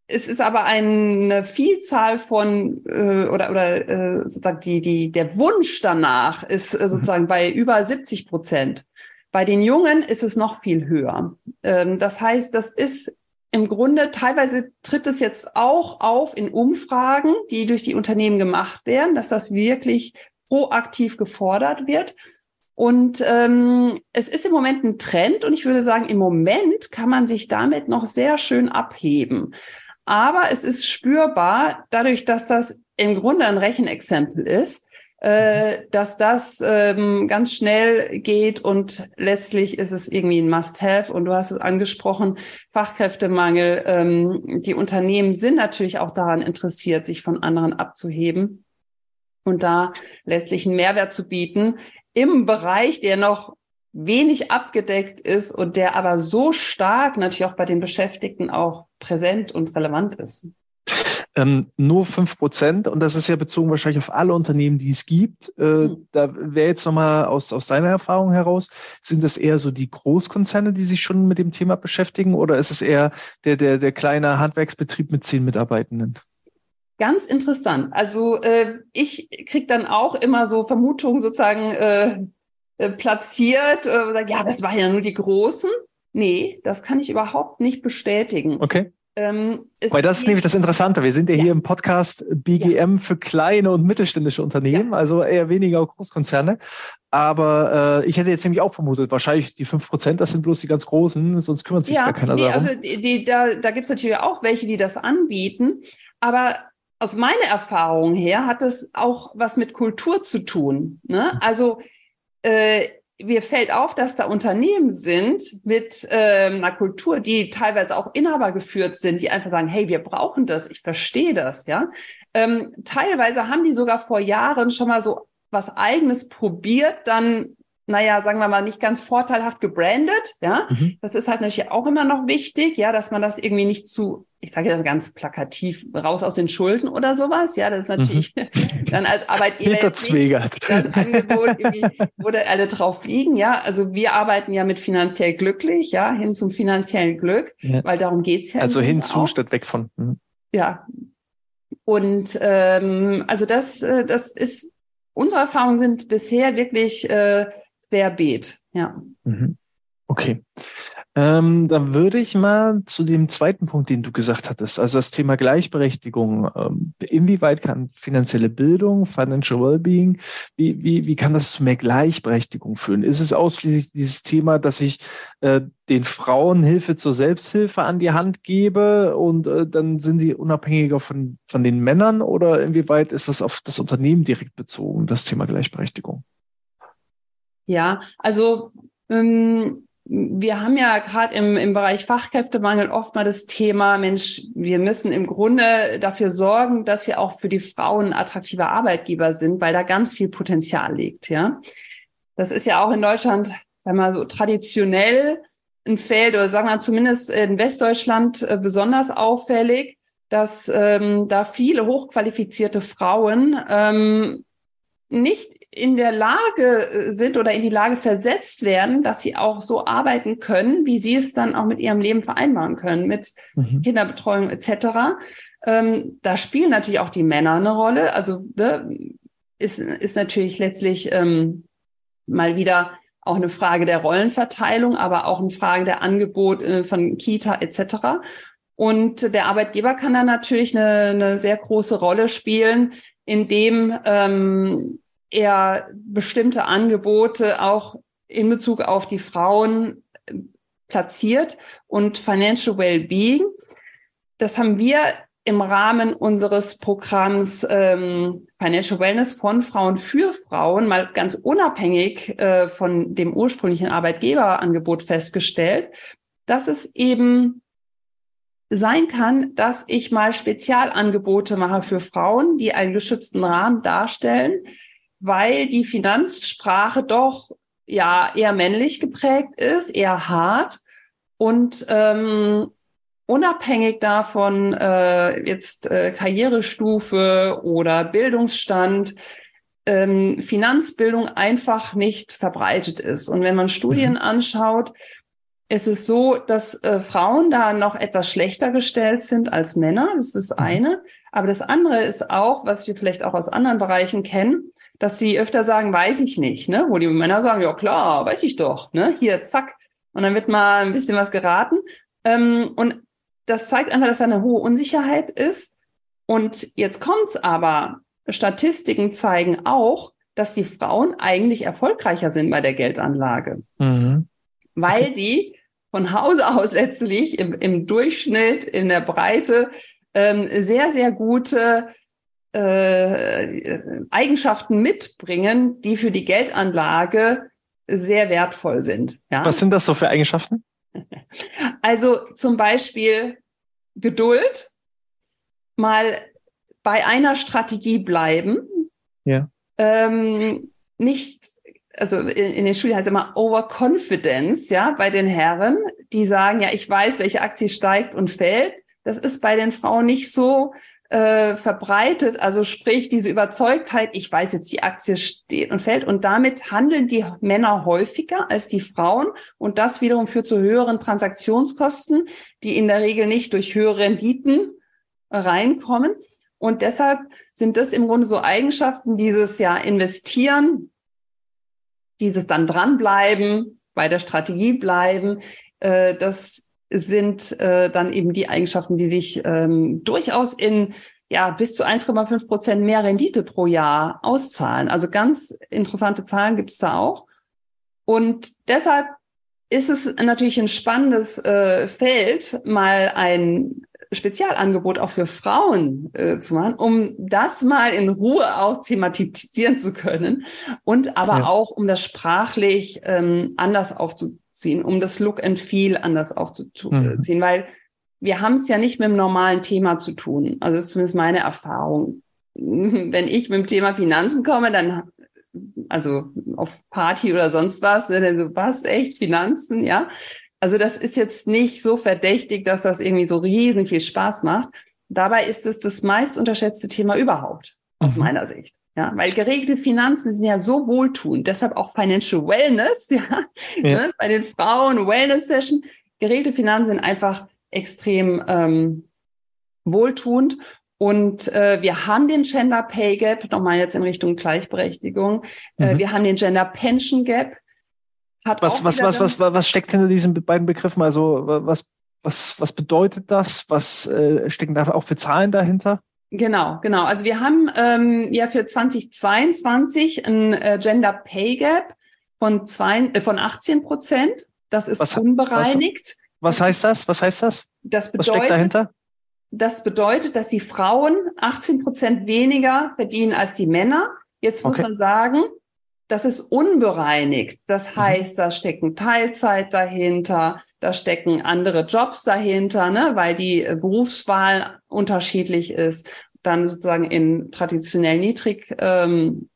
es ist aber eine Vielzahl von äh, oder oder äh, sozusagen die die der Wunsch danach ist äh, sozusagen bei über 70 Prozent. Bei den Jungen ist es noch viel höher. Ähm, das heißt, das ist im Grunde teilweise tritt es jetzt auch auf in Umfragen, die durch die Unternehmen gemacht werden, dass das wirklich proaktiv gefordert wird. Und ähm, es ist im Moment ein Trend und ich würde sagen, im Moment kann man sich damit noch sehr schön abheben. Aber es ist spürbar, dadurch, dass das im Grunde ein Rechenexempel ist, äh, dass das ähm, ganz schnell geht und letztlich ist es irgendwie ein Must-Have. Und du hast es angesprochen, Fachkräftemangel. Ähm, die Unternehmen sind natürlich auch daran interessiert, sich von anderen abzuheben und da letztlich einen Mehrwert zu bieten im Bereich, der noch wenig abgedeckt ist und der aber so stark natürlich auch bei den Beschäftigten auch präsent und relevant ist. Ähm, nur fünf Prozent, und das ist ja bezogen wahrscheinlich auf alle Unternehmen, die es gibt. Äh, mhm. Da wäre jetzt nochmal aus, aus deiner Erfahrung heraus, sind das eher so die Großkonzerne, die sich schon mit dem Thema beschäftigen, oder ist es eher der, der, der kleine Handwerksbetrieb mit zehn Mitarbeitenden? Ganz interessant. Also äh, ich kriege dann auch immer so Vermutungen sozusagen äh, äh, platziert, äh, ja, das waren ja nur die Großen. Nee, das kann ich überhaupt nicht bestätigen. Okay. Ähm, Weil das ist nämlich das Interessante. Wir sind ja, ja. hier im Podcast BGM ja. für kleine und mittelständische Unternehmen, ja. also eher weniger Großkonzerne. Aber äh, ich hätte jetzt nämlich auch vermutet, wahrscheinlich die fünf Prozent, das sind bloß die ganz großen, sonst kümmert sich ja, gar keiner nee, darum. Also die, die, da, da gibt es natürlich auch welche, die das anbieten. Aber aus meiner Erfahrung her hat das auch was mit Kultur zu tun. Ne? Mhm. Also äh, mir fällt auf, dass da Unternehmen sind mit ähm, einer Kultur, die teilweise auch Inhaber geführt sind, die einfach sagen, hey, wir brauchen das, ich verstehe das, ja. Ähm, teilweise haben die sogar vor Jahren schon mal so was eigenes probiert, dann naja, sagen wir mal, nicht ganz vorteilhaft gebrandet. Ja, mhm. das ist halt natürlich auch immer noch wichtig, ja, dass man das irgendwie nicht zu, ich sage das ganz plakativ, raus aus den Schulden oder sowas. Ja, das ist natürlich mhm. dann als Arbeitgeber das Angebot wurde alle drauf liegen. Ja, also wir arbeiten ja mit finanziell glücklich, ja, hin zum finanziellen Glück, ja. weil darum geht's ja. Also hinzu statt weg von. Mhm. Ja. Und ähm, also das, äh, das ist unsere Erfahrungen sind bisher wirklich äh, querbeet, ja. Mhm. Okay. Ähm, dann würde ich mal zu dem zweiten Punkt, den du gesagt hattest, also das Thema Gleichberechtigung. Ähm, inwieweit kann finanzielle Bildung, Financial Wellbeing, wie, wie, wie kann das zu mehr Gleichberechtigung führen? Ist es ausschließlich dieses Thema, dass ich äh, den Frauen Hilfe zur Selbsthilfe an die Hand gebe und äh, dann sind sie unabhängiger von, von den Männern oder inwieweit ist das auf das Unternehmen direkt bezogen, das Thema Gleichberechtigung? Ja, also ähm, wir haben ja gerade im, im Bereich Fachkräftemangel oft mal das Thema, Mensch, wir müssen im Grunde dafür sorgen, dass wir auch für die Frauen attraktive Arbeitgeber sind, weil da ganz viel Potenzial liegt, ja. Das ist ja auch in Deutschland, sagen wir mal so traditionell ein Feld, oder sagen wir zumindest in Westdeutschland äh, besonders auffällig, dass ähm, da viele hochqualifizierte Frauen ähm, nicht in der Lage äh, sind oder in die Lage versetzt werden, dass sie auch so arbeiten können, wie sie es dann auch mit ihrem Leben vereinbaren können, mit mhm. Kinderbetreuung etc. Ähm, da spielen natürlich auch die Männer eine Rolle. Also ne, ist, ist natürlich letztlich ähm, mal wieder auch eine Frage der Rollenverteilung, aber auch eine Frage der Angebot äh, von Kita etc. Und der Arbeitgeber kann da natürlich eine, eine sehr große Rolle spielen, indem ähm, er bestimmte Angebote auch in Bezug auf die Frauen äh, platziert und Financial Wellbeing. Das haben wir im Rahmen unseres Programms ähm, Financial Wellness von Frauen für Frauen mal ganz unabhängig äh, von dem ursprünglichen Arbeitgeberangebot festgestellt, dass es eben sein kann, dass ich mal Spezialangebote mache für Frauen, die einen geschützten Rahmen darstellen, weil die Finanzsprache doch ja eher männlich geprägt ist, eher hart und ähm, unabhängig davon äh, jetzt äh, Karrierestufe oder Bildungsstand ähm, Finanzbildung einfach nicht verbreitet ist. Und wenn man Studien mhm. anschaut, ist es so, dass äh, Frauen da noch etwas schlechter gestellt sind als Männer. Das ist das mhm. eine. Aber das andere ist auch, was wir vielleicht auch aus anderen Bereichen kennen, dass die öfter sagen, weiß ich nicht, ne? Wo die Männer sagen, ja klar, weiß ich doch, ne? Hier, zack. Und dann wird mal ein bisschen was geraten. Ähm, und das zeigt einfach, dass da eine hohe Unsicherheit ist. Und jetzt kommt's aber. Statistiken zeigen auch, dass die Frauen eigentlich erfolgreicher sind bei der Geldanlage, mhm. weil okay. sie von Hause aus letztlich im, im Durchschnitt, in der Breite ähm, sehr, sehr gute äh, Eigenschaften mitbringen, die für die Geldanlage sehr wertvoll sind. Ja? Was sind das so für Eigenschaften? Also zum Beispiel Geduld, mal bei einer Strategie bleiben, ja. ähm, nicht, also in, in den Studien heißt es immer Overconfidence, ja, bei den Herren, die sagen, ja, ich weiß, welche Aktie steigt und fällt. Das ist bei den Frauen nicht so äh, verbreitet, also sprich diese Überzeugtheit, ich weiß jetzt, die Aktie steht und fällt. Und damit handeln die Männer häufiger als die Frauen. Und das wiederum führt zu höheren Transaktionskosten, die in der Regel nicht durch höhere Renditen reinkommen. Und deshalb sind das im Grunde so Eigenschaften, dieses ja investieren, dieses dann dranbleiben, bei der Strategie bleiben, äh, das sind äh, dann eben die Eigenschaften, die sich ähm, durchaus in ja bis zu 1,5 Prozent mehr Rendite pro Jahr auszahlen. Also ganz interessante Zahlen gibt es da auch. Und deshalb ist es natürlich ein spannendes äh, Feld, mal ein Spezialangebot auch für Frauen äh, zu machen, um das mal in Ruhe auch thematisieren zu können und aber ja. auch um das sprachlich ähm, anders aufzuziehen, um das Look and Feel anders aufzuziehen, mhm. weil wir haben es ja nicht mit dem normalen Thema zu tun. Also das ist zumindest meine Erfahrung. Wenn ich mit dem Thema Finanzen komme, dann also auf Party oder sonst was, dann so, was, echt, Finanzen, ja. Also das ist jetzt nicht so verdächtig, dass das irgendwie so riesen viel Spaß macht. Dabei ist es das meist unterschätzte Thema überhaupt, aus mhm. meiner Sicht. Ja, weil geregelte Finanzen sind ja so wohltuend, deshalb auch Financial Wellness, ja, ja. Ne? bei den Frauen Wellness Session. Geregelte Finanzen sind einfach extrem ähm, wohltuend und äh, wir haben den Gender Pay Gap, nochmal jetzt in Richtung Gleichberechtigung. Äh, mhm. Äh, wir haben den Gender Pension Gap. Was, was, was, was, was steckt hinter diesen beiden Begriffen? Also was, was, was bedeutet das? Was äh, stecken da auch für Zahlen dahinter? Genau, genau. Also wir haben ähm, ja für 2022 ein äh, Gender Pay Gap von, zwei, äh, von 18 Prozent. Das ist was, unbereinigt. Was, was, heißt das? Was heißt das? Das bedeutet, was steckt dahinter? Das bedeutet, dass die Frauen 18 Prozent weniger verdienen als die Männer. Jetzt muss okay. man sagen, das ist unbereinigt. Das mhm. heißt, da stecken Teilzeit dahinter, da stecken andere Jobs dahinter, ne, weil die äh, Berufswahl unterschiedlich ist. Dann sozusagen in traditionell niedrig ähm,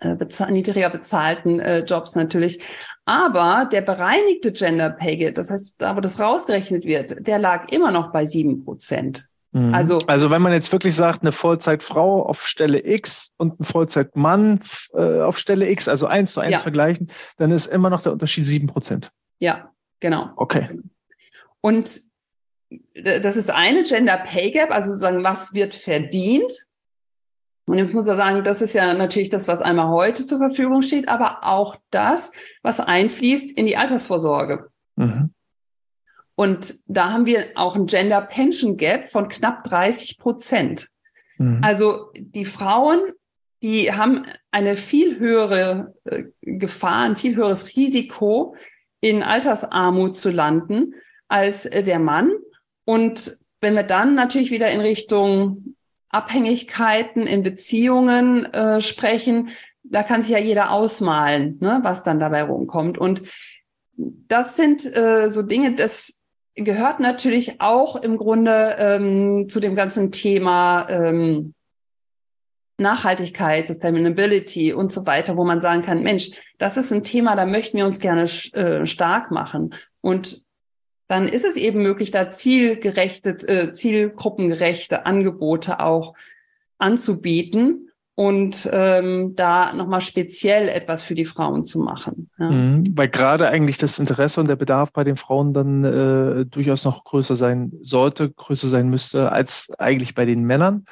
äh, bezahl niedriger bezahlten äh, Jobs natürlich. Aber der bereinigte Gender Pay Gap, das heißt, da wo das rausgerechnet wird, der lag immer noch bei sieben Prozent. Mhm. Also, also wenn man jetzt wirklich sagt, eine Vollzeitfrau auf Stelle X und ein Vollzeitmann äh, auf Stelle X, also eins zu eins ja. vergleichen, dann ist immer noch der Unterschied sieben Prozent. Ja, genau. Okay. Und das ist eine Gender Pay Gap, also sozusagen, was wird verdient? Und ich muss sagen, das ist ja natürlich das, was einmal heute zur Verfügung steht, aber auch das, was einfließt in die Altersvorsorge. Mhm. Und da haben wir auch ein Gender Pension Gap von knapp 30 Prozent. Mhm. Also die Frauen, die haben eine viel höhere äh, Gefahr, ein viel höheres Risiko, in Altersarmut zu landen als äh, der Mann. Und wenn wir dann natürlich wieder in Richtung Abhängigkeiten in Beziehungen äh, sprechen, da kann sich ja jeder ausmalen, ne, was dann dabei rumkommt. Und das sind äh, so Dinge, das gehört natürlich auch im Grunde ähm, zu dem ganzen Thema ähm, Nachhaltigkeit, Sustainability und so weiter, wo man sagen kann, Mensch, das ist ein Thema, da möchten wir uns gerne äh, stark machen. Und dann ist es eben möglich, da zielgerechte, äh, zielgruppengerechte Angebote auch anzubieten und ähm, da nochmal speziell etwas für die Frauen zu machen. Ja. Mhm, weil gerade eigentlich das Interesse und der Bedarf bei den Frauen dann äh, durchaus noch größer sein sollte, größer sein müsste als eigentlich bei den Männern.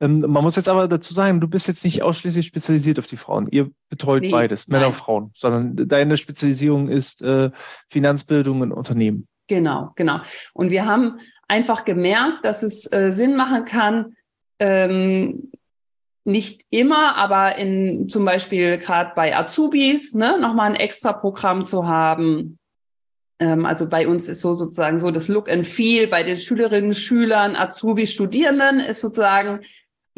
Ähm, man muss jetzt aber dazu sagen, du bist jetzt nicht ausschließlich spezialisiert auf die Frauen. Ihr betreut nee, beides, Männer und Frauen, sondern deine Spezialisierung ist äh, Finanzbildung und Unternehmen. Genau, genau. Und wir haben einfach gemerkt, dass es äh, Sinn machen kann, ähm, nicht immer, aber in zum Beispiel gerade bei Azubis ne, nochmal ein extra Programm zu haben. Ähm, also bei uns ist so sozusagen so das Look and Feel bei den Schülerinnen, Schülern, Azubis, Studierenden ist sozusagen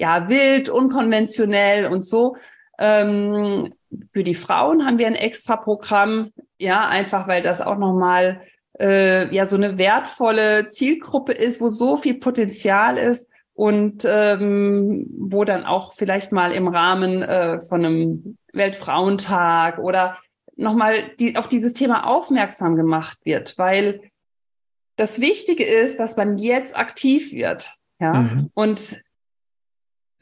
ja wild, unkonventionell und so. Ähm, für die Frauen haben wir ein extra Programm, ja, einfach weil das auch nochmal äh, ja so eine wertvolle Zielgruppe ist, wo so viel Potenzial ist und ähm, wo dann auch vielleicht mal im Rahmen äh, von einem Weltfrauentag oder nochmal die, auf dieses Thema aufmerksam gemacht wird, weil das Wichtige ist, dass man jetzt aktiv wird. Ja, mhm. und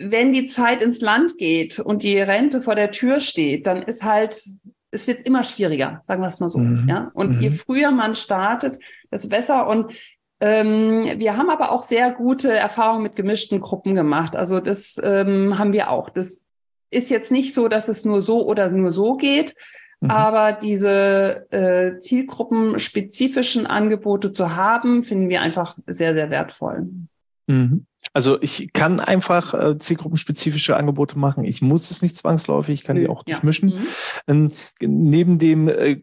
wenn die Zeit ins Land geht und die Rente vor der Tür steht, dann ist halt, es wird immer schwieriger, sagen wir es mal so. Mhm. Ja, und mhm. je früher man startet, desto besser. Und ähm, wir haben aber auch sehr gute Erfahrungen mit gemischten Gruppen gemacht. Also das ähm, haben wir auch. Das ist jetzt nicht so, dass es nur so oder nur so geht, mhm. aber diese äh, zielgruppenspezifischen Angebote zu haben, finden wir einfach sehr, sehr wertvoll. Mhm. Also ich kann einfach äh, zielgruppenspezifische Angebote machen. Ich muss es nicht zwangsläufig, ich kann die auch ja. durchmischen. Mhm. Ähm, neben dem äh,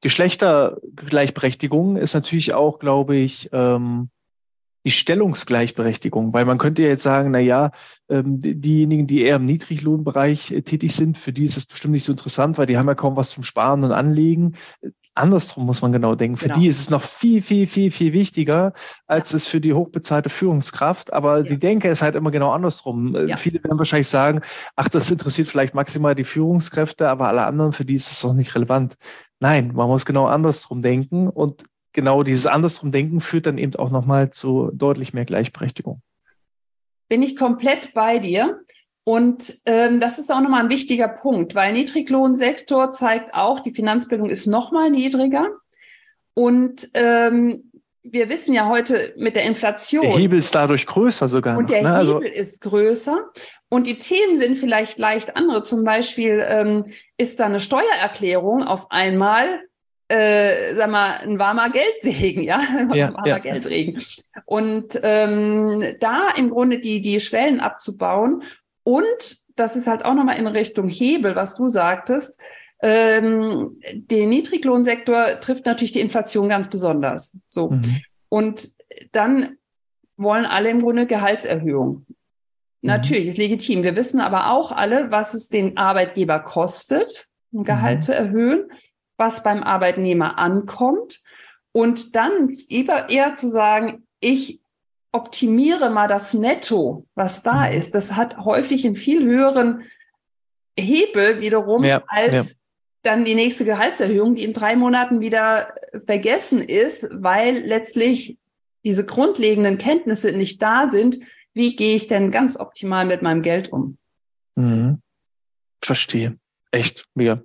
Geschlechtergleichberechtigung ist natürlich auch, glaube ich, ähm, die Stellungsgleichberechtigung, weil man könnte ja jetzt sagen, na ja, ähm, diejenigen, die eher im Niedriglohnbereich äh, tätig sind, für die ist es bestimmt nicht so interessant, weil die haben ja kaum was zum Sparen und Anlegen. Andersrum muss man genau denken. Für genau. die ist es noch viel, viel, viel, viel wichtiger, als ja. es für die hochbezahlte Führungskraft. Aber ja. die Denke ist halt immer genau andersrum. Äh, ja. Viele werden wahrscheinlich sagen, ach, das interessiert vielleicht maximal die Führungskräfte, aber alle anderen, für die ist es doch nicht relevant. Nein, man muss genau andersrum denken und genau dieses andersrum denken führt dann eben auch nochmal zu deutlich mehr Gleichberechtigung. Bin ich komplett bei dir. Und ähm, das ist auch nochmal ein wichtiger Punkt, weil Niedriglohnsektor zeigt auch, die Finanzbildung ist nochmal niedriger. Und ähm, wir wissen ja heute mit der Inflation. Der Hebel ist dadurch größer sogar. Und der noch, ne? Also Hebel also, ist größer. Und die Themen sind vielleicht leicht andere. Zum Beispiel ähm, ist da eine Steuererklärung auf einmal, äh, sag mal, ein warmer Geldsegen, ja, ja ein warmer ja. Geldregen. Und ähm, da im Grunde die, die Schwellen abzubauen und das ist halt auch nochmal in Richtung Hebel, was du sagtest. Ähm, den Niedriglohnsektor trifft natürlich die Inflation ganz besonders. So. Mhm. Und dann wollen alle im Grunde Gehaltserhöhung. Mhm. Natürlich, ist legitim. Wir wissen aber auch alle, was es den Arbeitgeber kostet, ein Gehalt mhm. zu erhöhen, was beim Arbeitnehmer ankommt. Und dann eher, eher zu sagen, ich optimiere mal das Netto, was da mhm. ist, das hat häufig einen viel höheren Hebel wiederum ja, als ja. dann die nächste Gehaltserhöhung, die in drei Monaten wieder vergessen ist, weil letztlich diese grundlegenden Kenntnisse nicht da sind. Wie gehe ich denn ganz optimal mit meinem Geld um? Mhm. Verstehe. Echt mega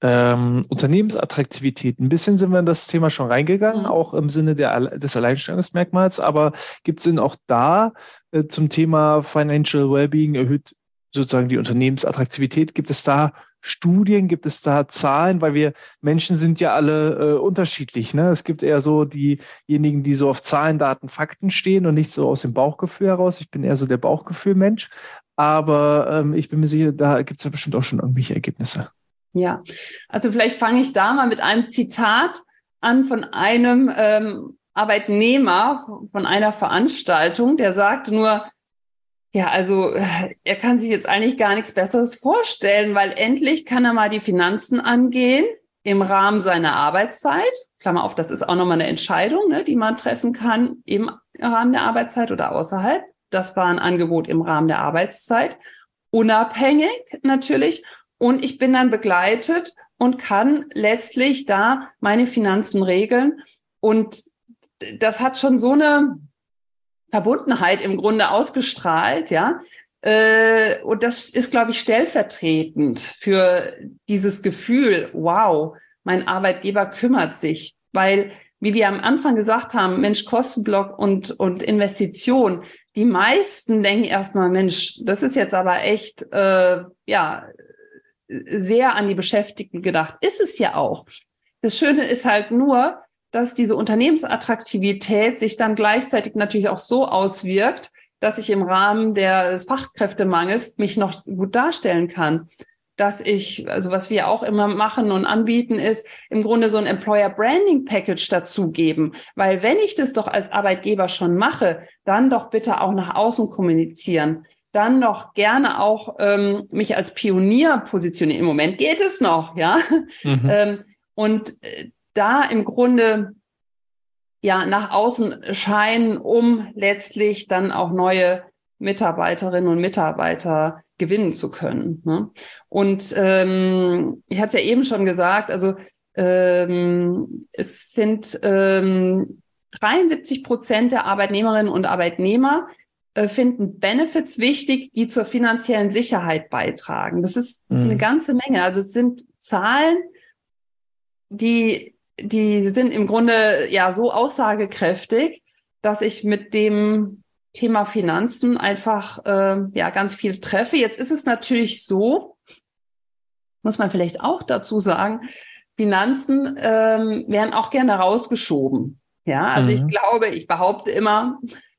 ähm, Unternehmensattraktivität. Ein bisschen sind wir in das Thema schon reingegangen, mhm. auch im Sinne der, des Alleinstellungsmerkmals, aber gibt es denn auch da äh, zum Thema Financial Wellbeing erhöht sozusagen die Unternehmensattraktivität? Gibt es da Studien, gibt es da Zahlen? Weil wir Menschen sind ja alle äh, unterschiedlich. Ne? Es gibt eher so diejenigen, die so auf Zahlen, Daten, Fakten stehen und nicht so aus dem Bauchgefühl heraus. Ich bin eher so der Bauchgefühlmensch. Aber ähm, ich bin mir sicher, da gibt es ja bestimmt auch schon irgendwelche Ergebnisse. Ja, also vielleicht fange ich da mal mit einem Zitat an von einem ähm, Arbeitnehmer von einer Veranstaltung, der sagte nur, ja, also er kann sich jetzt eigentlich gar nichts Besseres vorstellen, weil endlich kann er mal die Finanzen angehen im Rahmen seiner Arbeitszeit. Klammer auf, das ist auch nochmal eine Entscheidung, ne, die man treffen kann im Rahmen der Arbeitszeit oder außerhalb. Das war ein Angebot im Rahmen der Arbeitszeit. Unabhängig natürlich und ich bin dann begleitet und kann letztlich da meine Finanzen regeln. Und das hat schon so eine Verbundenheit im Grunde ausgestrahlt, ja. Äh, und das ist, glaube ich, stellvertretend für dieses Gefühl, wow, mein Arbeitgeber kümmert sich, weil wie wir am Anfang gesagt haben, Mensch, Kostenblock und, und Investition, die meisten denken erstmal, Mensch, das ist jetzt aber echt, äh, ja, sehr an die Beschäftigten gedacht. Ist es ja auch. Das Schöne ist halt nur, dass diese Unternehmensattraktivität sich dann gleichzeitig natürlich auch so auswirkt, dass ich im Rahmen des Fachkräftemangels mich noch gut darstellen kann. Dass ich, also was wir auch immer machen und anbieten, ist im Grunde so ein Employer Branding Package dazugeben. Weil wenn ich das doch als Arbeitgeber schon mache, dann doch bitte auch nach außen kommunizieren dann noch gerne auch ähm, mich als Pionier positionieren. Im Moment geht es noch, ja. Mhm. ähm, und äh, da im Grunde ja nach außen scheinen, um letztlich dann auch neue Mitarbeiterinnen und Mitarbeiter gewinnen zu können. Ne? Und ähm, ich hatte es ja eben schon gesagt, also ähm, es sind ähm, 73 Prozent der Arbeitnehmerinnen und Arbeitnehmer finden Benefits wichtig, die zur finanziellen Sicherheit beitragen. Das ist mhm. eine ganze Menge. Also es sind Zahlen, die die sind im Grunde ja so aussagekräftig, dass ich mit dem Thema Finanzen einfach äh, ja ganz viel treffe. Jetzt ist es natürlich so, muss man vielleicht auch dazu sagen, Finanzen ähm, werden auch gerne rausgeschoben. Ja, also mhm. ich glaube, ich behaupte immer,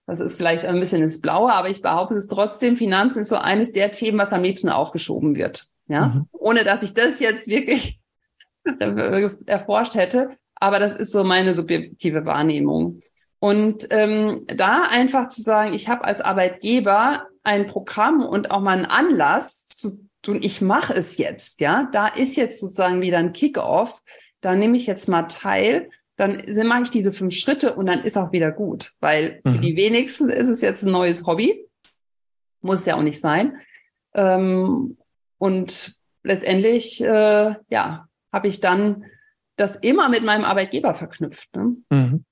das ist vielleicht ein bisschen ins Blaue, aber ich behaupte es trotzdem, Finanzen ist so eines der Themen, was am liebsten aufgeschoben wird. Ja, mhm. ohne dass ich das jetzt wirklich erforscht hätte. Aber das ist so meine subjektive Wahrnehmung. Und ähm, da einfach zu sagen, ich habe als Arbeitgeber ein Programm und auch mal einen Anlass zu tun, ich mache es jetzt, ja, da ist jetzt sozusagen wieder ein Kick-off, da nehme ich jetzt mal teil, dann mache ich diese fünf Schritte und dann ist auch wieder gut, weil mhm. für die wenigsten ist es jetzt ein neues Hobby, muss ja auch nicht sein. Ähm, und letztendlich, äh, ja, habe ich dann das immer mit meinem Arbeitgeber verknüpft. Ne? Mhm.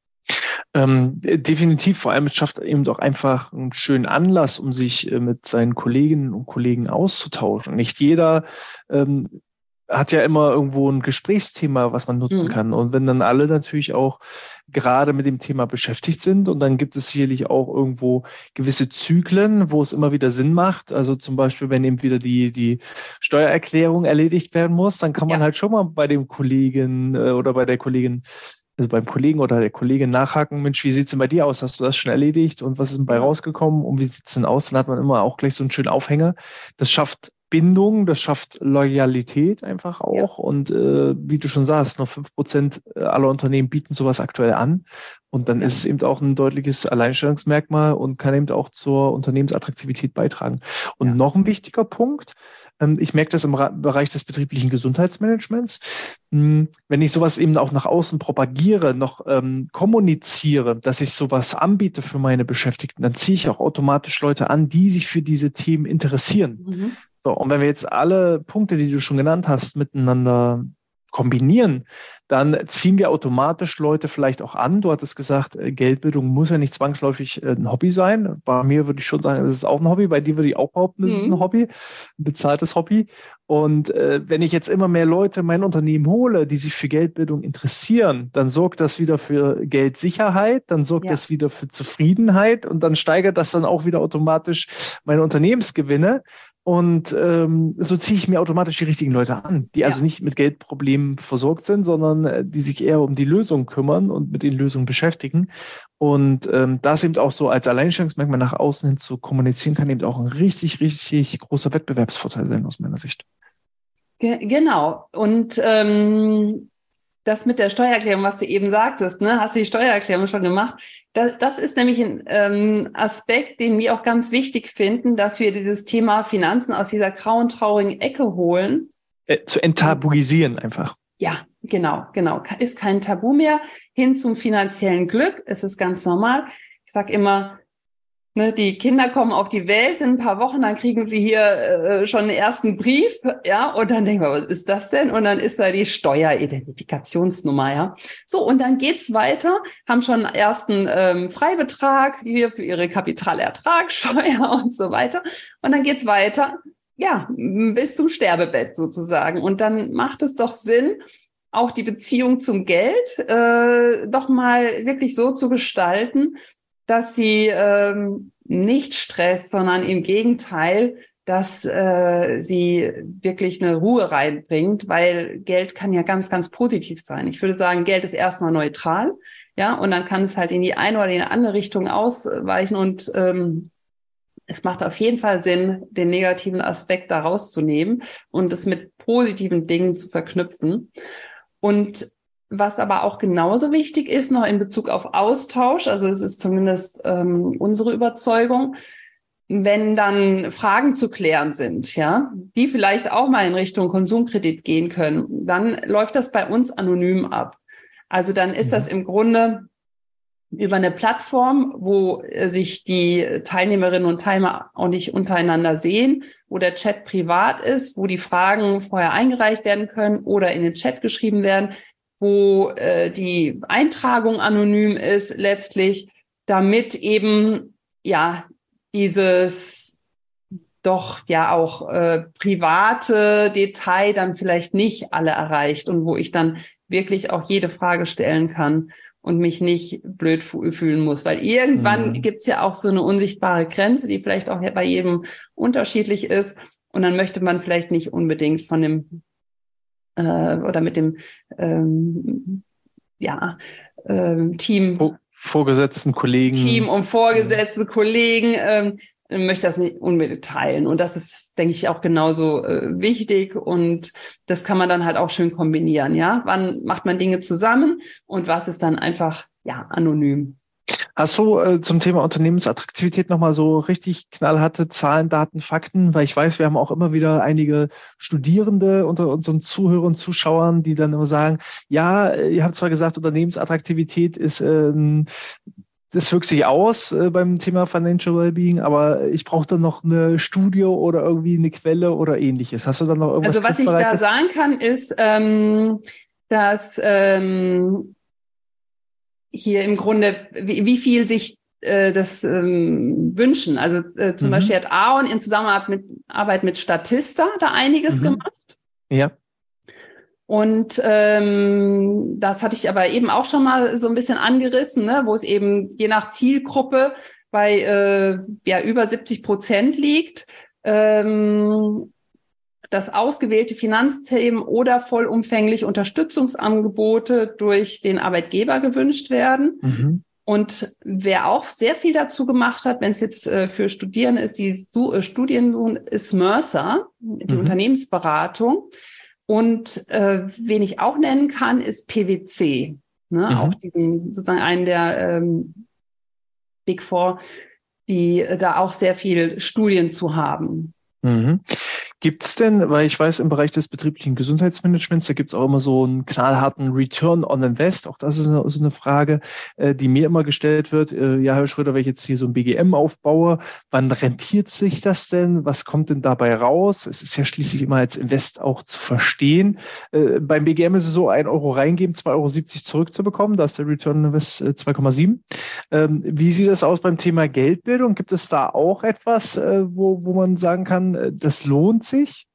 Ähm, definitiv, vor allem es schafft eben doch einfach einen schönen Anlass, um sich äh, mit seinen Kolleginnen und Kollegen auszutauschen. Nicht jeder ähm, hat ja immer irgendwo ein Gesprächsthema, was man nutzen mhm. kann. Und wenn dann alle natürlich auch gerade mit dem Thema beschäftigt sind und dann gibt es sicherlich auch irgendwo gewisse Zyklen, wo es immer wieder Sinn macht. Also zum Beispiel, wenn eben wieder die, die Steuererklärung erledigt werden muss, dann kann man ja. halt schon mal bei dem Kollegen äh, oder bei der Kollegin also beim Kollegen oder der Kollegin nachhaken, Mensch, wie sieht's denn bei dir aus? Hast du das schon erledigt und was ist denn bei rausgekommen und wie sieht's denn aus? Dann hat man immer auch gleich so einen schönen Aufhänger. Das schafft Bindung, das schafft Loyalität einfach auch. Ja. Und äh, wie du schon sagst, nur fünf Prozent aller Unternehmen bieten sowas aktuell an. Und dann ja. ist es eben auch ein deutliches Alleinstellungsmerkmal und kann eben auch zur Unternehmensattraktivität beitragen. Und ja. noch ein wichtiger Punkt, ähm, ich merke das im Bereich des betrieblichen Gesundheitsmanagements. Hm, wenn ich sowas eben auch nach außen propagiere, noch ähm, kommuniziere, dass ich sowas anbiete für meine Beschäftigten, dann ziehe ich auch automatisch Leute an, die sich für diese Themen interessieren. Mhm. So, und wenn wir jetzt alle Punkte, die du schon genannt hast, miteinander kombinieren, dann ziehen wir automatisch Leute vielleicht auch an. Du hattest gesagt, äh, Geldbildung muss ja nicht zwangsläufig äh, ein Hobby sein. Bei mir würde ich schon sagen, es ist auch ein Hobby. Bei dir würde ich auch behaupten, es mhm. ist ein. Hobby, ein bezahltes Hobby. Und äh, wenn ich jetzt immer mehr Leute in mein Unternehmen hole, die sich für Geldbildung interessieren, dann sorgt das wieder für Geldsicherheit, dann sorgt ja. das wieder für Zufriedenheit und dann steigert das dann auch wieder automatisch meine Unternehmensgewinne. Und ähm, so ziehe ich mir automatisch die richtigen Leute an, die also ja. also nicht mit Geldproblemen versorgt sind, sondern äh, die sich eher um die Lösung kümmern und mit den Lösungen beschäftigen. Und ähm, das eben auch so als Alleinstellungsmerkmal nach außen hin zu kommunizieren, kann eben auch ein richtig, richtig großer Wettbewerbsvorteil sein aus meiner Sicht. Genau. Und ähm, das mit der Steuererklärung, was du eben sagtest, ne, hast du die Steuererklärung schon gemacht? Das, das ist nämlich ein ähm, Aspekt, den wir auch ganz wichtig finden, dass wir dieses Thema Finanzen aus dieser grauen, traurigen Ecke holen. Äh, zu enttabuisieren einfach. Ja, genau, genau. Ist kein Tabu mehr hin zum finanziellen Glück. Es ist ganz normal. Ich sage immer, Ne, die Kinder kommen auf die Welt, in ein paar Wochen, dann kriegen sie hier äh, schon einen ersten Brief, ja, und dann denken wir, was ist das denn? Und dann ist da die Steueridentifikationsnummer, ja. So, und dann geht's weiter, haben schon einen ersten ähm, Freibetrag hier für ihre Kapitalertragssteuer und so weiter. Und dann geht's weiter, ja, bis zum Sterbebett sozusagen. Und dann macht es doch Sinn, auch die Beziehung zum Geld äh, doch mal wirklich so zu gestalten, dass sie ähm, nicht stresst, sondern im Gegenteil dass äh, sie wirklich eine Ruhe reinbringt, weil Geld kann ja ganz, ganz positiv sein. Ich würde sagen, Geld ist erstmal neutral, ja, und dann kann es halt in die eine oder in die andere Richtung ausweichen und ähm, es macht auf jeden Fall Sinn, den negativen Aspekt da rauszunehmen und es mit positiven Dingen zu verknüpfen. Und was aber auch genauso wichtig ist, noch in Bezug auf Austausch, also es ist zumindest ähm, unsere Überzeugung, wenn dann Fragen zu klären sind, ja, die vielleicht auch mal in Richtung Konsumkredit gehen können, dann läuft das bei uns anonym ab. Also dann ist das mhm. im Grunde über eine Plattform, wo äh, sich die Teilnehmerinnen und Teilnehmer auch nicht untereinander sehen, wo der Chat privat ist, wo die Fragen vorher eingereicht werden können oder in den Chat geschrieben werden, wo äh, die Eintragung anonym ist letztlich, damit eben ja dieses doch ja auch äh, private Detail dann vielleicht nicht alle erreicht und wo ich dann wirklich auch jede Frage stellen kann und mich nicht blöd fühlen muss. Weil irgendwann mhm. gibt's ja auch so eine unsichtbare Grenze, die vielleicht auch bei jedem unterschiedlich ist. Und dann möchte man vielleicht nicht unbedingt von dem äh, oder mit dem ähm, ja, ähm, Team. Vorgesetzten Kollegen. Team und Vorgesetzten Kollegen ähm, möchte das nicht unbedingt teilen. Und das ist, denke ich, auch genauso äh, wichtig. Und das kann man dann halt auch schön kombinieren. Ja, wann macht man Dinge zusammen und was ist dann einfach ja anonym? Hast du äh, zum Thema Unternehmensattraktivität nochmal so richtig knallharte Zahlen, Daten, Fakten? Weil ich weiß, wir haben auch immer wieder einige Studierende unter unseren Zuhörern und Zuschauern, die dann immer sagen, ja, ihr habt zwar gesagt, Unternehmensattraktivität ist äh, das wirkt sich aus äh, beim Thema Financial Wellbeing, aber ich brauche dann noch eine Studie oder irgendwie eine Quelle oder ähnliches. Hast du dann noch irgendwas? Also was ich da sagen kann, ist, ähm, dass ähm, hier im Grunde, wie, wie viel sich äh, das ähm, wünschen. Also äh, zum mhm. Beispiel hat Aaron in Zusammenarbeit mit, Arbeit mit Statista da einiges mhm. gemacht. Ja. Und ähm, das hatte ich aber eben auch schon mal so ein bisschen angerissen, ne, wo es eben je nach Zielgruppe bei äh, ja über 70 Prozent liegt. Ähm, dass ausgewählte Finanzthemen oder vollumfängliche Unterstützungsangebote durch den Arbeitgeber gewünscht werden. Mhm. Und wer auch sehr viel dazu gemacht hat, wenn es jetzt äh, für Studierende ist, die äh, Studien ist Mercer, die mhm. Unternehmensberatung. Und äh, wen ich auch nennen kann, ist PwC. Ne? Mhm. Auch diesen sozusagen einen der ähm, Big Four, die äh, da auch sehr viel Studien zu haben. Mhm. Gibt es denn, weil ich weiß, im Bereich des betrieblichen Gesundheitsmanagements, da gibt es auch immer so einen knallharten Return on Invest. Auch das ist eine, ist eine Frage, äh, die mir immer gestellt wird. Äh, ja, Herr Schröder, wenn ich jetzt hier so ein BGM aufbaue, wann rentiert sich das denn? Was kommt denn dabei raus? Es ist ja schließlich immer als Invest auch zu verstehen. Äh, beim BGM ist es so, ein Euro reingeben, 2,70 Euro zurückzubekommen. Da ist der Return on Invest 2,7. Äh, ähm, wie sieht das aus beim Thema Geldbildung? Gibt es da auch etwas, äh, wo, wo man sagen kann, äh, das lohnt sich?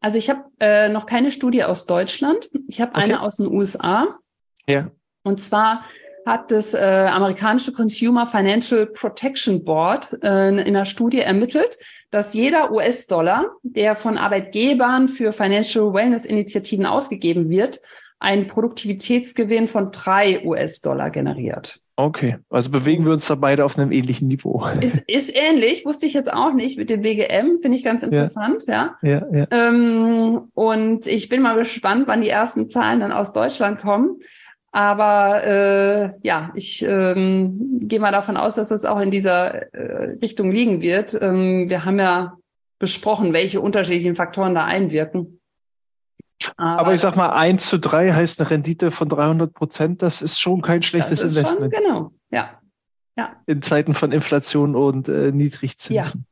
Also ich habe äh, noch keine Studie aus Deutschland. Ich habe okay. eine aus den USA. Ja. Und zwar hat das äh, amerikanische Consumer Financial Protection Board äh, in einer Studie ermittelt, dass jeder US-Dollar, der von Arbeitgebern für Financial Wellness Initiativen ausgegeben wird, einen Produktivitätsgewinn von drei US-Dollar generiert. Okay, also bewegen wir uns da beide auf einem ähnlichen Niveau. Ist, ist ähnlich, wusste ich jetzt auch nicht mit dem BGM, finde ich ganz interessant, ja. Ja, ja. Ähm, und ich bin mal gespannt, wann die ersten Zahlen dann aus Deutschland kommen. Aber äh, ja, ich ähm, gehe mal davon aus, dass das auch in dieser äh, Richtung liegen wird. Ähm, wir haben ja besprochen, welche unterschiedlichen Faktoren da einwirken. Aber, Aber ich sag mal, eins zu drei heißt eine Rendite von 300 Prozent. Das ist schon kein schlechtes Investment. Schon, genau, ja. ja. In Zeiten von Inflation und äh, Niedrigzinsen.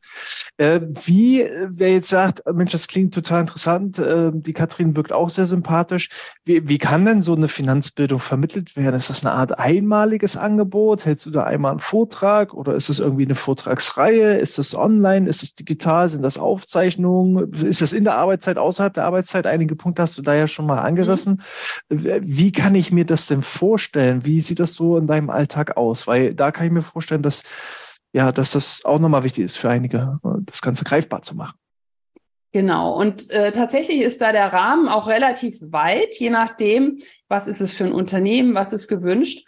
Äh, wie, wer jetzt sagt, Mensch, das klingt total interessant, äh, die Katrin wirkt auch sehr sympathisch. Wie, wie kann denn so eine Finanzbildung vermittelt werden? Ist das eine Art einmaliges Angebot? Hältst du da einmal einen Vortrag oder ist das irgendwie eine Vortragsreihe? Ist das online? Ist das digital? Sind das Aufzeichnungen? Ist das in der Arbeitszeit, außerhalb der Arbeitszeit? Einige Punkte hast du da ja schon mal angerissen. Mhm. Wie kann ich mir das denn vorstellen? Wie sieht das so in deinem Alltag aus? Weil da kann ich mir vorstellen, dass ja, dass das auch nochmal wichtig ist für einige, das Ganze greifbar zu machen. Genau. Und äh, tatsächlich ist da der Rahmen auch relativ weit, je nachdem, was ist es für ein Unternehmen, was ist gewünscht.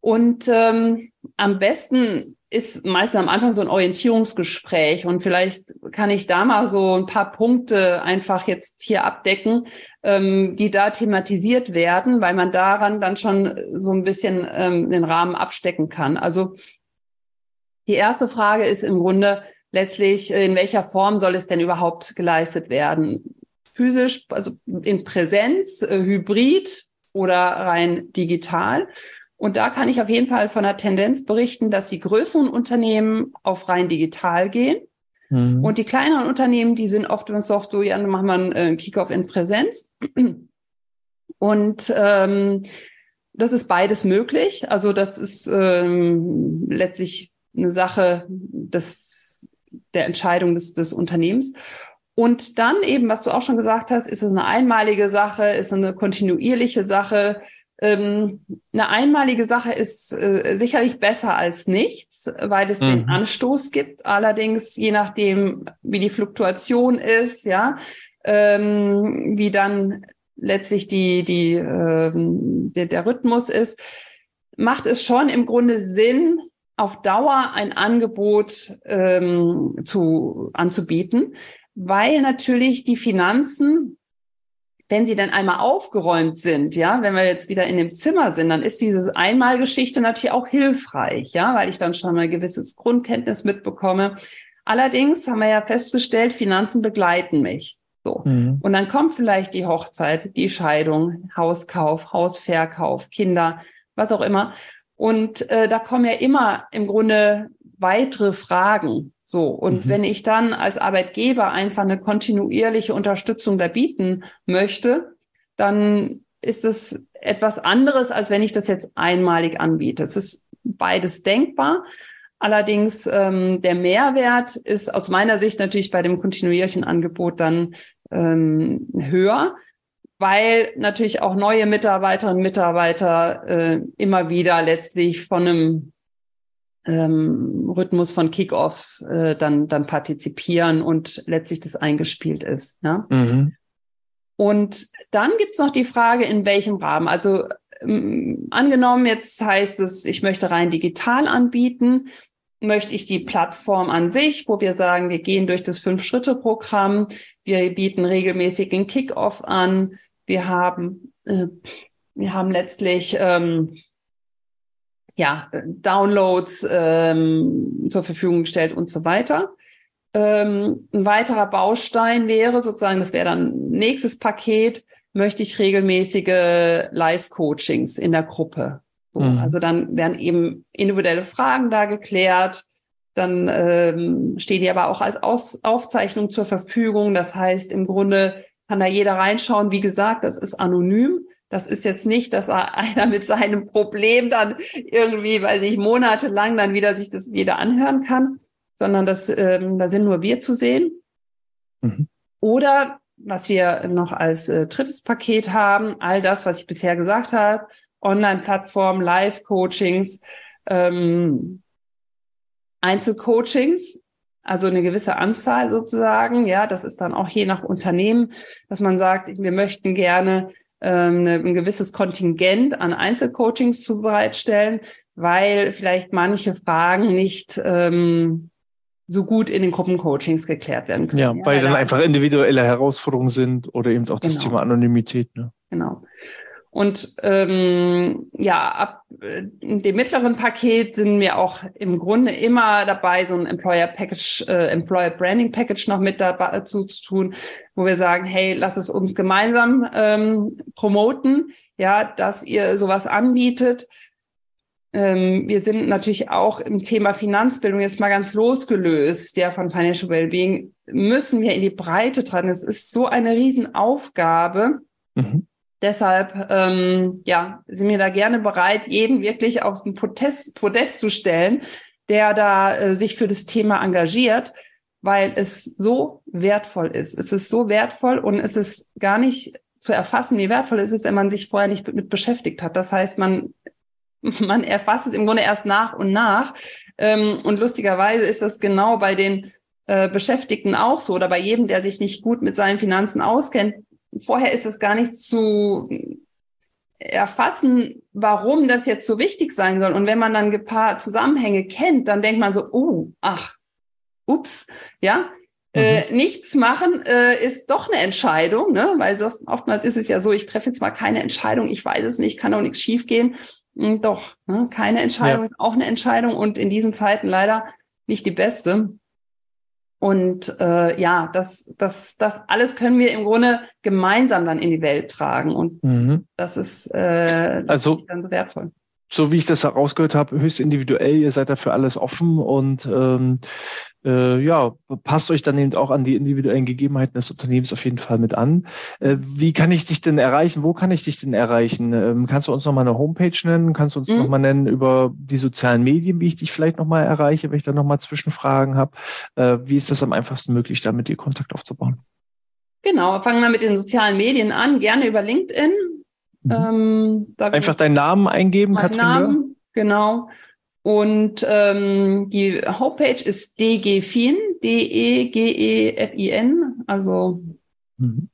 Und ähm, am besten ist meistens am Anfang so ein Orientierungsgespräch und vielleicht kann ich da mal so ein paar Punkte einfach jetzt hier abdecken, ähm, die da thematisiert werden, weil man daran dann schon so ein bisschen ähm, den Rahmen abstecken kann. Also die erste Frage ist im Grunde letztlich, in welcher Form soll es denn überhaupt geleistet werden? Physisch, also in Präsenz, äh, hybrid oder rein digital? Und da kann ich auf jeden Fall von der Tendenz berichten, dass die größeren Unternehmen auf rein digital gehen. Mhm. Und die kleineren Unternehmen, die sind oft, wenn es doch so, ja, dann machen wir einen äh, Kickoff in Präsenz. Und ähm, das ist beides möglich. Also das ist ähm, letztlich eine Sache des, der Entscheidung des, des Unternehmens. Und dann eben, was du auch schon gesagt hast, ist es eine einmalige Sache, ist eine kontinuierliche Sache, ähm, eine einmalige Sache ist äh, sicherlich besser als nichts, weil es mhm. den Anstoß gibt. Allerdings, je nachdem, wie die Fluktuation ist, ja, ähm, wie dann letztlich die, die, ähm, der, der Rhythmus ist, macht es schon im Grunde Sinn, auf Dauer ein Angebot ähm, zu, anzubieten, weil natürlich die Finanzen wenn sie dann einmal aufgeräumt sind, ja, wenn wir jetzt wieder in dem Zimmer sind, dann ist diese Einmalgeschichte natürlich auch hilfreich, ja, weil ich dann schon mal ein gewisses Grundkenntnis mitbekomme. Allerdings haben wir ja festgestellt, Finanzen begleiten mich. So. Mhm. Und dann kommt vielleicht die Hochzeit, die Scheidung, Hauskauf, Hausverkauf, Kinder, was auch immer. Und äh, da kommen ja immer im Grunde weitere Fragen. So, und mhm. wenn ich dann als Arbeitgeber einfach eine kontinuierliche Unterstützung da bieten möchte, dann ist es etwas anderes, als wenn ich das jetzt einmalig anbiete. Es ist beides denkbar. Allerdings ähm, der Mehrwert ist aus meiner Sicht natürlich bei dem kontinuierlichen Angebot dann ähm, höher, weil natürlich auch neue Mitarbeiterinnen und Mitarbeiter äh, immer wieder letztlich von einem ähm, Rhythmus von Kickoffs äh, dann, dann partizipieren und letztlich das eingespielt ist. Ja? Mhm. Und dann gibt's noch die Frage, in welchem Rahmen. Also ähm, angenommen, jetzt heißt es, ich möchte rein digital anbieten, möchte ich die Plattform an sich, wo wir sagen, wir gehen durch das Fünf-Schritte-Programm, wir bieten regelmäßig einen Kickoff an, wir haben, äh, wir haben letztlich ähm, ja, Downloads ähm, zur Verfügung gestellt und so weiter. Ähm, ein weiterer Baustein wäre sozusagen, das wäre dann nächstes Paket, möchte ich regelmäßige Live-Coachings in der Gruppe. So, mhm. Also dann werden eben individuelle Fragen da geklärt. Dann ähm, stehen die aber auch als Aus Aufzeichnung zur Verfügung. Das heißt, im Grunde kann da jeder reinschauen. Wie gesagt, das ist anonym. Das ist jetzt nicht, dass einer mit seinem Problem dann irgendwie, weiß ich, monatelang dann wieder sich das jeder anhören kann, sondern das, ähm, da sind nur wir zu sehen. Mhm. Oder was wir noch als äh, drittes Paket haben, all das, was ich bisher gesagt habe, Online-Plattform, Live-Coachings, ähm, Einzelcoachings, also eine gewisse Anzahl sozusagen. Ja, das ist dann auch je nach Unternehmen, dass man sagt, wir möchten gerne ähm, ein gewisses Kontingent an Einzelcoachings zu bereitstellen, weil vielleicht manche Fragen nicht ähm, so gut in den Gruppencoachings geklärt werden können. Ja, weil ja, dann einfach individuelle Herausforderungen sind oder eben auch das genau. Thema Anonymität. Ne? Genau. Und ähm, ja, ab äh, dem mittleren Paket sind wir auch im Grunde immer dabei, so ein Employer Package, äh, Employer Branding Package noch mit dazu zu tun, wo wir sagen, hey, lass es uns gemeinsam ähm, promoten, ja, dass ihr sowas anbietet. Ähm, wir sind natürlich auch im Thema Finanzbildung jetzt mal ganz losgelöst, ja, von Financial Wellbeing, müssen wir in die Breite tragen. Es ist so eine Riesenaufgabe. Mhm Deshalb ähm, ja, sind wir da gerne bereit, jeden wirklich auf den Podest, Podest zu stellen, der da äh, sich für das Thema engagiert, weil es so wertvoll ist. Es ist so wertvoll und es ist gar nicht zu erfassen, wie wertvoll es ist, wenn man sich vorher nicht mit beschäftigt hat. Das heißt, man man erfasst es im Grunde erst nach und nach. Ähm, und lustigerweise ist das genau bei den äh, Beschäftigten auch so oder bei jedem, der sich nicht gut mit seinen Finanzen auskennt. Vorher ist es gar nicht zu erfassen, warum das jetzt so wichtig sein soll. Und wenn man dann ein paar Zusammenhänge kennt, dann denkt man so, oh, ach, ups, ja, äh, mhm. Äh, nichts machen äh, ist doch eine Entscheidung, ne? weil so, oftmals ist es ja so, ich treffe jetzt mal keine Entscheidung, ich weiß es nicht, kann auch nichts schiefgehen. Hm, doch, ne? keine Entscheidung ja. ist auch eine Entscheidung und in diesen Zeiten leider nicht die beste. Und äh, ja, das, das, das alles können wir im Grunde gemeinsam dann in die Welt tragen. Und mhm. das ist äh, also, dann so wertvoll so wie ich das herausgehört habe, höchst individuell. Ihr seid dafür alles offen und ähm, äh, ja, passt euch dann eben auch an die individuellen Gegebenheiten des Unternehmens auf jeden Fall mit an. Äh, wie kann ich dich denn erreichen? Wo kann ich dich denn erreichen? Ähm, kannst du uns nochmal eine Homepage nennen? Kannst du uns mhm. nochmal nennen über die sozialen Medien, wie ich dich vielleicht nochmal erreiche, wenn ich da nochmal Zwischenfragen habe? Äh, wie ist das am einfachsten möglich, da mit dir Kontakt aufzubauen? Genau, fangen wir mit den sozialen Medien an, gerne über LinkedIn Mhm. Ähm, Einfach deinen Namen eingeben, Katrin. Namen, genau. Und ähm, die Homepage ist dgfin, D-E-G-E-F-I-N, also mhm.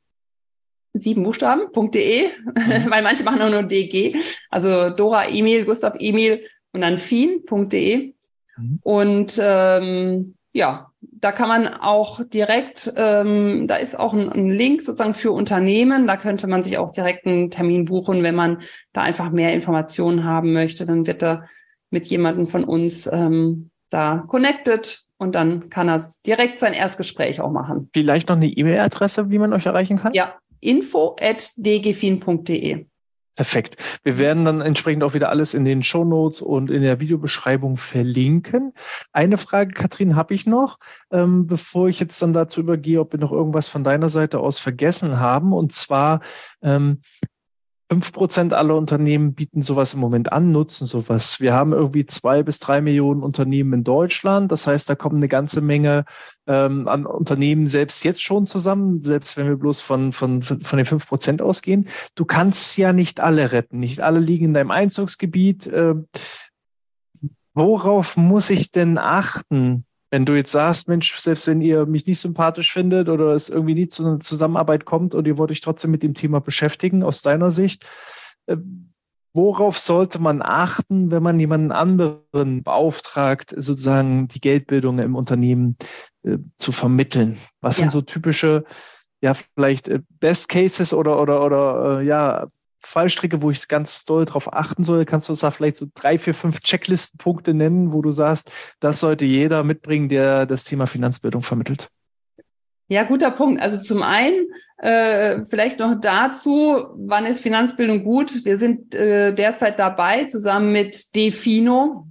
sieben Buchstaben.de, mhm. weil manche machen auch nur DG, also Dora Emil, Gustav Emil und dann fin.de. Mhm. Und ähm, ja, da kann man auch direkt, ähm, da ist auch ein, ein, Link sozusagen für Unternehmen. Da könnte man sich auch direkt einen Termin buchen, wenn man da einfach mehr Informationen haben möchte. Dann wird er mit jemandem von uns ähm, da connected und dann kann er direkt sein Erstgespräch auch machen. Vielleicht noch eine E-Mail-Adresse, wie man euch erreichen kann? Ja, info at dgfin.de. Perfekt. Wir werden dann entsprechend auch wieder alles in den Show Notes und in der Videobeschreibung verlinken. Eine Frage, Katrin, habe ich noch, ähm, bevor ich jetzt dann dazu übergehe, ob wir noch irgendwas von deiner Seite aus vergessen haben. Und zwar, ähm, Fünf Prozent aller Unternehmen bieten sowas im Moment an, nutzen sowas. Wir haben irgendwie zwei bis drei Millionen Unternehmen in Deutschland. Das heißt, da kommen eine ganze Menge ähm, an Unternehmen selbst jetzt schon zusammen, selbst wenn wir bloß von, von, von den fünf Prozent ausgehen. Du kannst ja nicht alle retten. Nicht alle liegen in deinem Einzugsgebiet. Äh, worauf muss ich denn achten, wenn du jetzt sagst, Mensch, selbst wenn ihr mich nicht sympathisch findet oder es irgendwie nie zu einer Zusammenarbeit kommt und ihr wollt euch trotzdem mit dem Thema beschäftigen, aus deiner Sicht, äh, worauf sollte man achten, wenn man jemanden anderen beauftragt, sozusagen die Geldbildung im Unternehmen äh, zu vermitteln? Was ja. sind so typische, ja, vielleicht äh, Best Cases oder, oder, oder, äh, ja, Fallstricke, wo ich ganz doll drauf achten soll? Kannst du uns da vielleicht so drei, vier, fünf Checklistenpunkte nennen, wo du sagst, das sollte jeder mitbringen, der das Thema Finanzbildung vermittelt? Ja, guter Punkt. Also zum einen äh, vielleicht noch dazu, wann ist Finanzbildung gut? Wir sind äh, derzeit dabei, zusammen mit Defino,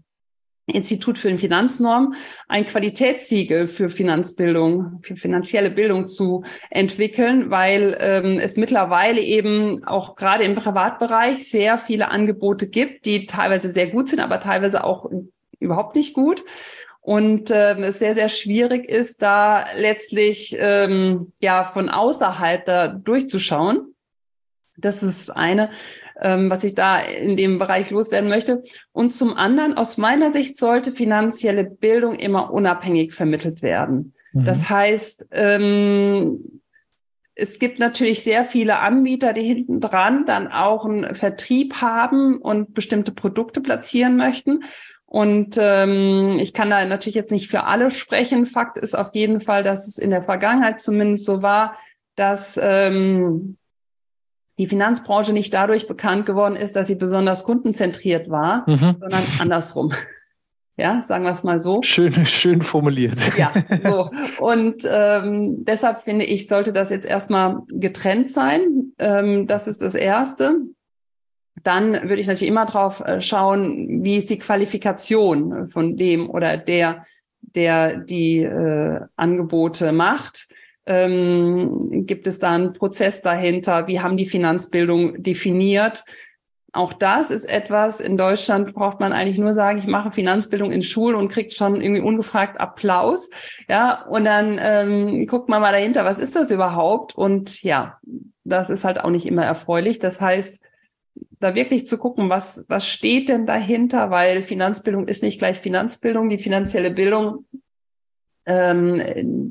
Institut für den Finanznorm ein Qualitätssiegel für Finanzbildung, für finanzielle Bildung zu entwickeln, weil ähm, es mittlerweile eben auch gerade im Privatbereich sehr viele Angebote gibt, die teilweise sehr gut sind, aber teilweise auch überhaupt nicht gut. Und ähm, es sehr, sehr schwierig ist, da letztlich ähm, ja von außerhalb da durchzuschauen. Das ist eine ähm, was ich da in dem Bereich loswerden möchte. Und zum anderen, aus meiner Sicht sollte finanzielle Bildung immer unabhängig vermittelt werden. Mhm. Das heißt, ähm, es gibt natürlich sehr viele Anbieter, die hinten dran dann auch einen Vertrieb haben und bestimmte Produkte platzieren möchten. Und ähm, ich kann da natürlich jetzt nicht für alle sprechen. Fakt ist auf jeden Fall, dass es in der Vergangenheit zumindest so war, dass ähm, die Finanzbranche nicht dadurch bekannt geworden ist, dass sie besonders kundenzentriert war, mhm. sondern andersrum. Ja, sagen wir es mal so. Schön, schön formuliert. Ja, so. Und ähm, deshalb finde ich, sollte das jetzt erstmal getrennt sein. Ähm, das ist das Erste. Dann würde ich natürlich immer drauf äh, schauen, wie ist die Qualifikation von dem oder der, der die äh, Angebote macht ähm, gibt es da einen Prozess dahinter? Wie haben die Finanzbildung definiert? Auch das ist etwas, in Deutschland braucht man eigentlich nur sagen, ich mache Finanzbildung in Schulen und kriegt schon irgendwie ungefragt Applaus. Ja, und dann ähm, guckt man mal dahinter, was ist das überhaupt? Und ja, das ist halt auch nicht immer erfreulich. Das heißt, da wirklich zu gucken, was, was steht denn dahinter, weil Finanzbildung ist nicht gleich Finanzbildung. Die finanzielle Bildung ähm,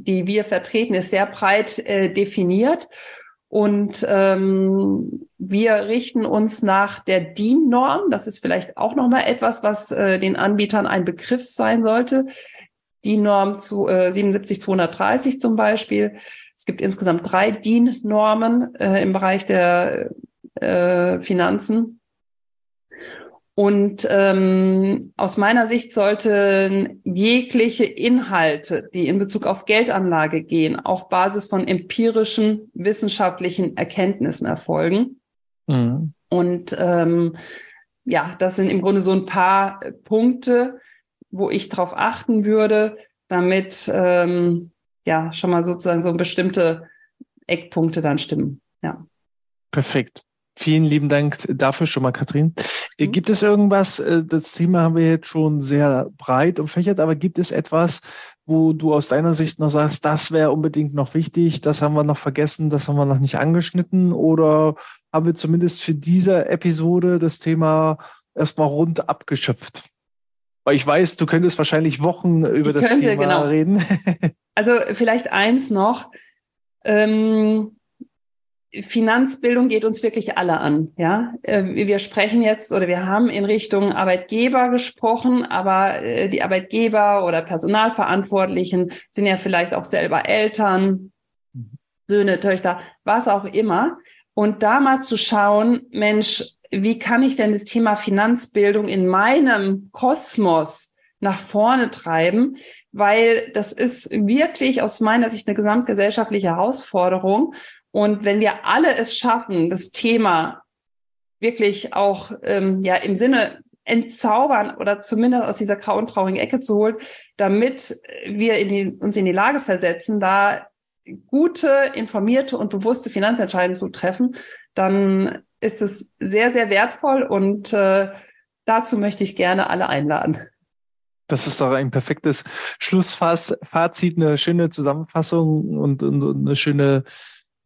die wir vertreten, ist sehr breit äh, definiert. Und ähm, wir richten uns nach der DIN-Norm. Das ist vielleicht auch nochmal etwas, was äh, den Anbietern ein Begriff sein sollte. DIN-Norm zu äh, 77230 zum Beispiel. Es gibt insgesamt drei DIN-Normen äh, im Bereich der äh, Finanzen. Und ähm, aus meiner Sicht sollten jegliche Inhalte, die in Bezug auf Geldanlage gehen, auf Basis von empirischen wissenschaftlichen Erkenntnissen erfolgen. Mhm. Und ähm, ja, das sind im Grunde so ein paar Punkte, wo ich darauf achten würde, damit ähm, ja schon mal sozusagen so bestimmte Eckpunkte dann stimmen. Ja. Perfekt. Vielen lieben Dank dafür schon mal, Katrin. Mhm. Gibt es irgendwas, äh, das Thema haben wir jetzt schon sehr breit umfächert, aber gibt es etwas, wo du aus deiner Sicht noch sagst, das wäre unbedingt noch wichtig, das haben wir noch vergessen, das haben wir noch nicht angeschnitten oder haben wir zumindest für diese Episode das Thema erstmal rund abgeschöpft? Weil ich weiß, du könntest wahrscheinlich Wochen über ich das könnte, Thema genau. reden. also vielleicht eins noch. Ähm, Finanzbildung geht uns wirklich alle an. Ja, äh, wir sprechen jetzt oder wir haben in Richtung Arbeitgeber gesprochen, aber äh, die Arbeitgeber oder Personalverantwortlichen sind ja vielleicht auch selber Eltern, Söhne, Töchter, was auch immer. Und da mal zu schauen, Mensch, wie kann ich denn das Thema Finanzbildung in meinem Kosmos nach vorne treiben? Weil das ist wirklich aus meiner Sicht eine gesamtgesellschaftliche Herausforderung. Und wenn wir alle es schaffen, das Thema wirklich auch ähm, ja im Sinne entzaubern oder zumindest aus dieser grauen, traurigen Ecke zu holen, damit wir in die, uns in die Lage versetzen, da gute, informierte und bewusste Finanzentscheidungen zu treffen, dann ist es sehr, sehr wertvoll und äh, dazu möchte ich gerne alle einladen. Das ist doch ein perfektes Schlussfazit, eine schöne Zusammenfassung und, und, und eine schöne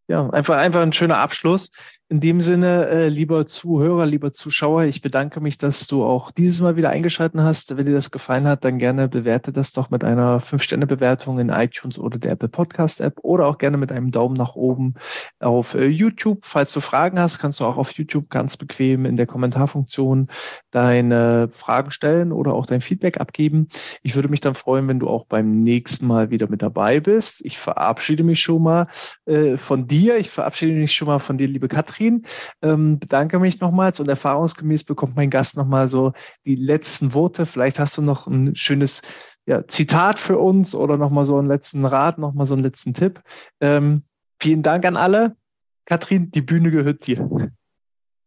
ja, einfach, einfach ein schöner Abschluss. In dem Sinne, äh, lieber Zuhörer, lieber Zuschauer, ich bedanke mich, dass du auch dieses Mal wieder eingeschalten hast. Wenn dir das gefallen hat, dann gerne bewerte das doch mit einer 5-Sterne-Bewertung in iTunes oder der Apple Podcast App oder auch gerne mit einem Daumen nach oben auf äh, YouTube. Falls du Fragen hast, kannst du auch auf YouTube ganz bequem in der Kommentarfunktion deine Fragen stellen oder auch dein Feedback abgeben. Ich würde mich dann freuen, wenn du auch beim nächsten Mal wieder mit dabei bist. Ich verabschiede mich schon mal äh, von dir. Ich verabschiede mich schon mal von dir, liebe Katrin. Katrin. Ähm, bedanke mich nochmals und erfahrungsgemäß bekommt mein Gast nochmal so die letzten Worte. Vielleicht hast du noch ein schönes ja, Zitat für uns oder nochmal so einen letzten Rat, nochmal so einen letzten Tipp. Ähm, vielen Dank an alle. Katrin, die Bühne gehört dir.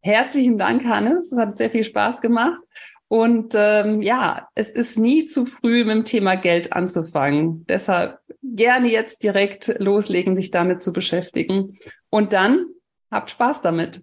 Herzlichen Dank, Hannes. Es hat sehr viel Spaß gemacht. Und ähm, ja, es ist nie zu früh, mit dem Thema Geld anzufangen. Deshalb gerne jetzt direkt loslegen, sich damit zu beschäftigen. Und dann Habt Spaß damit.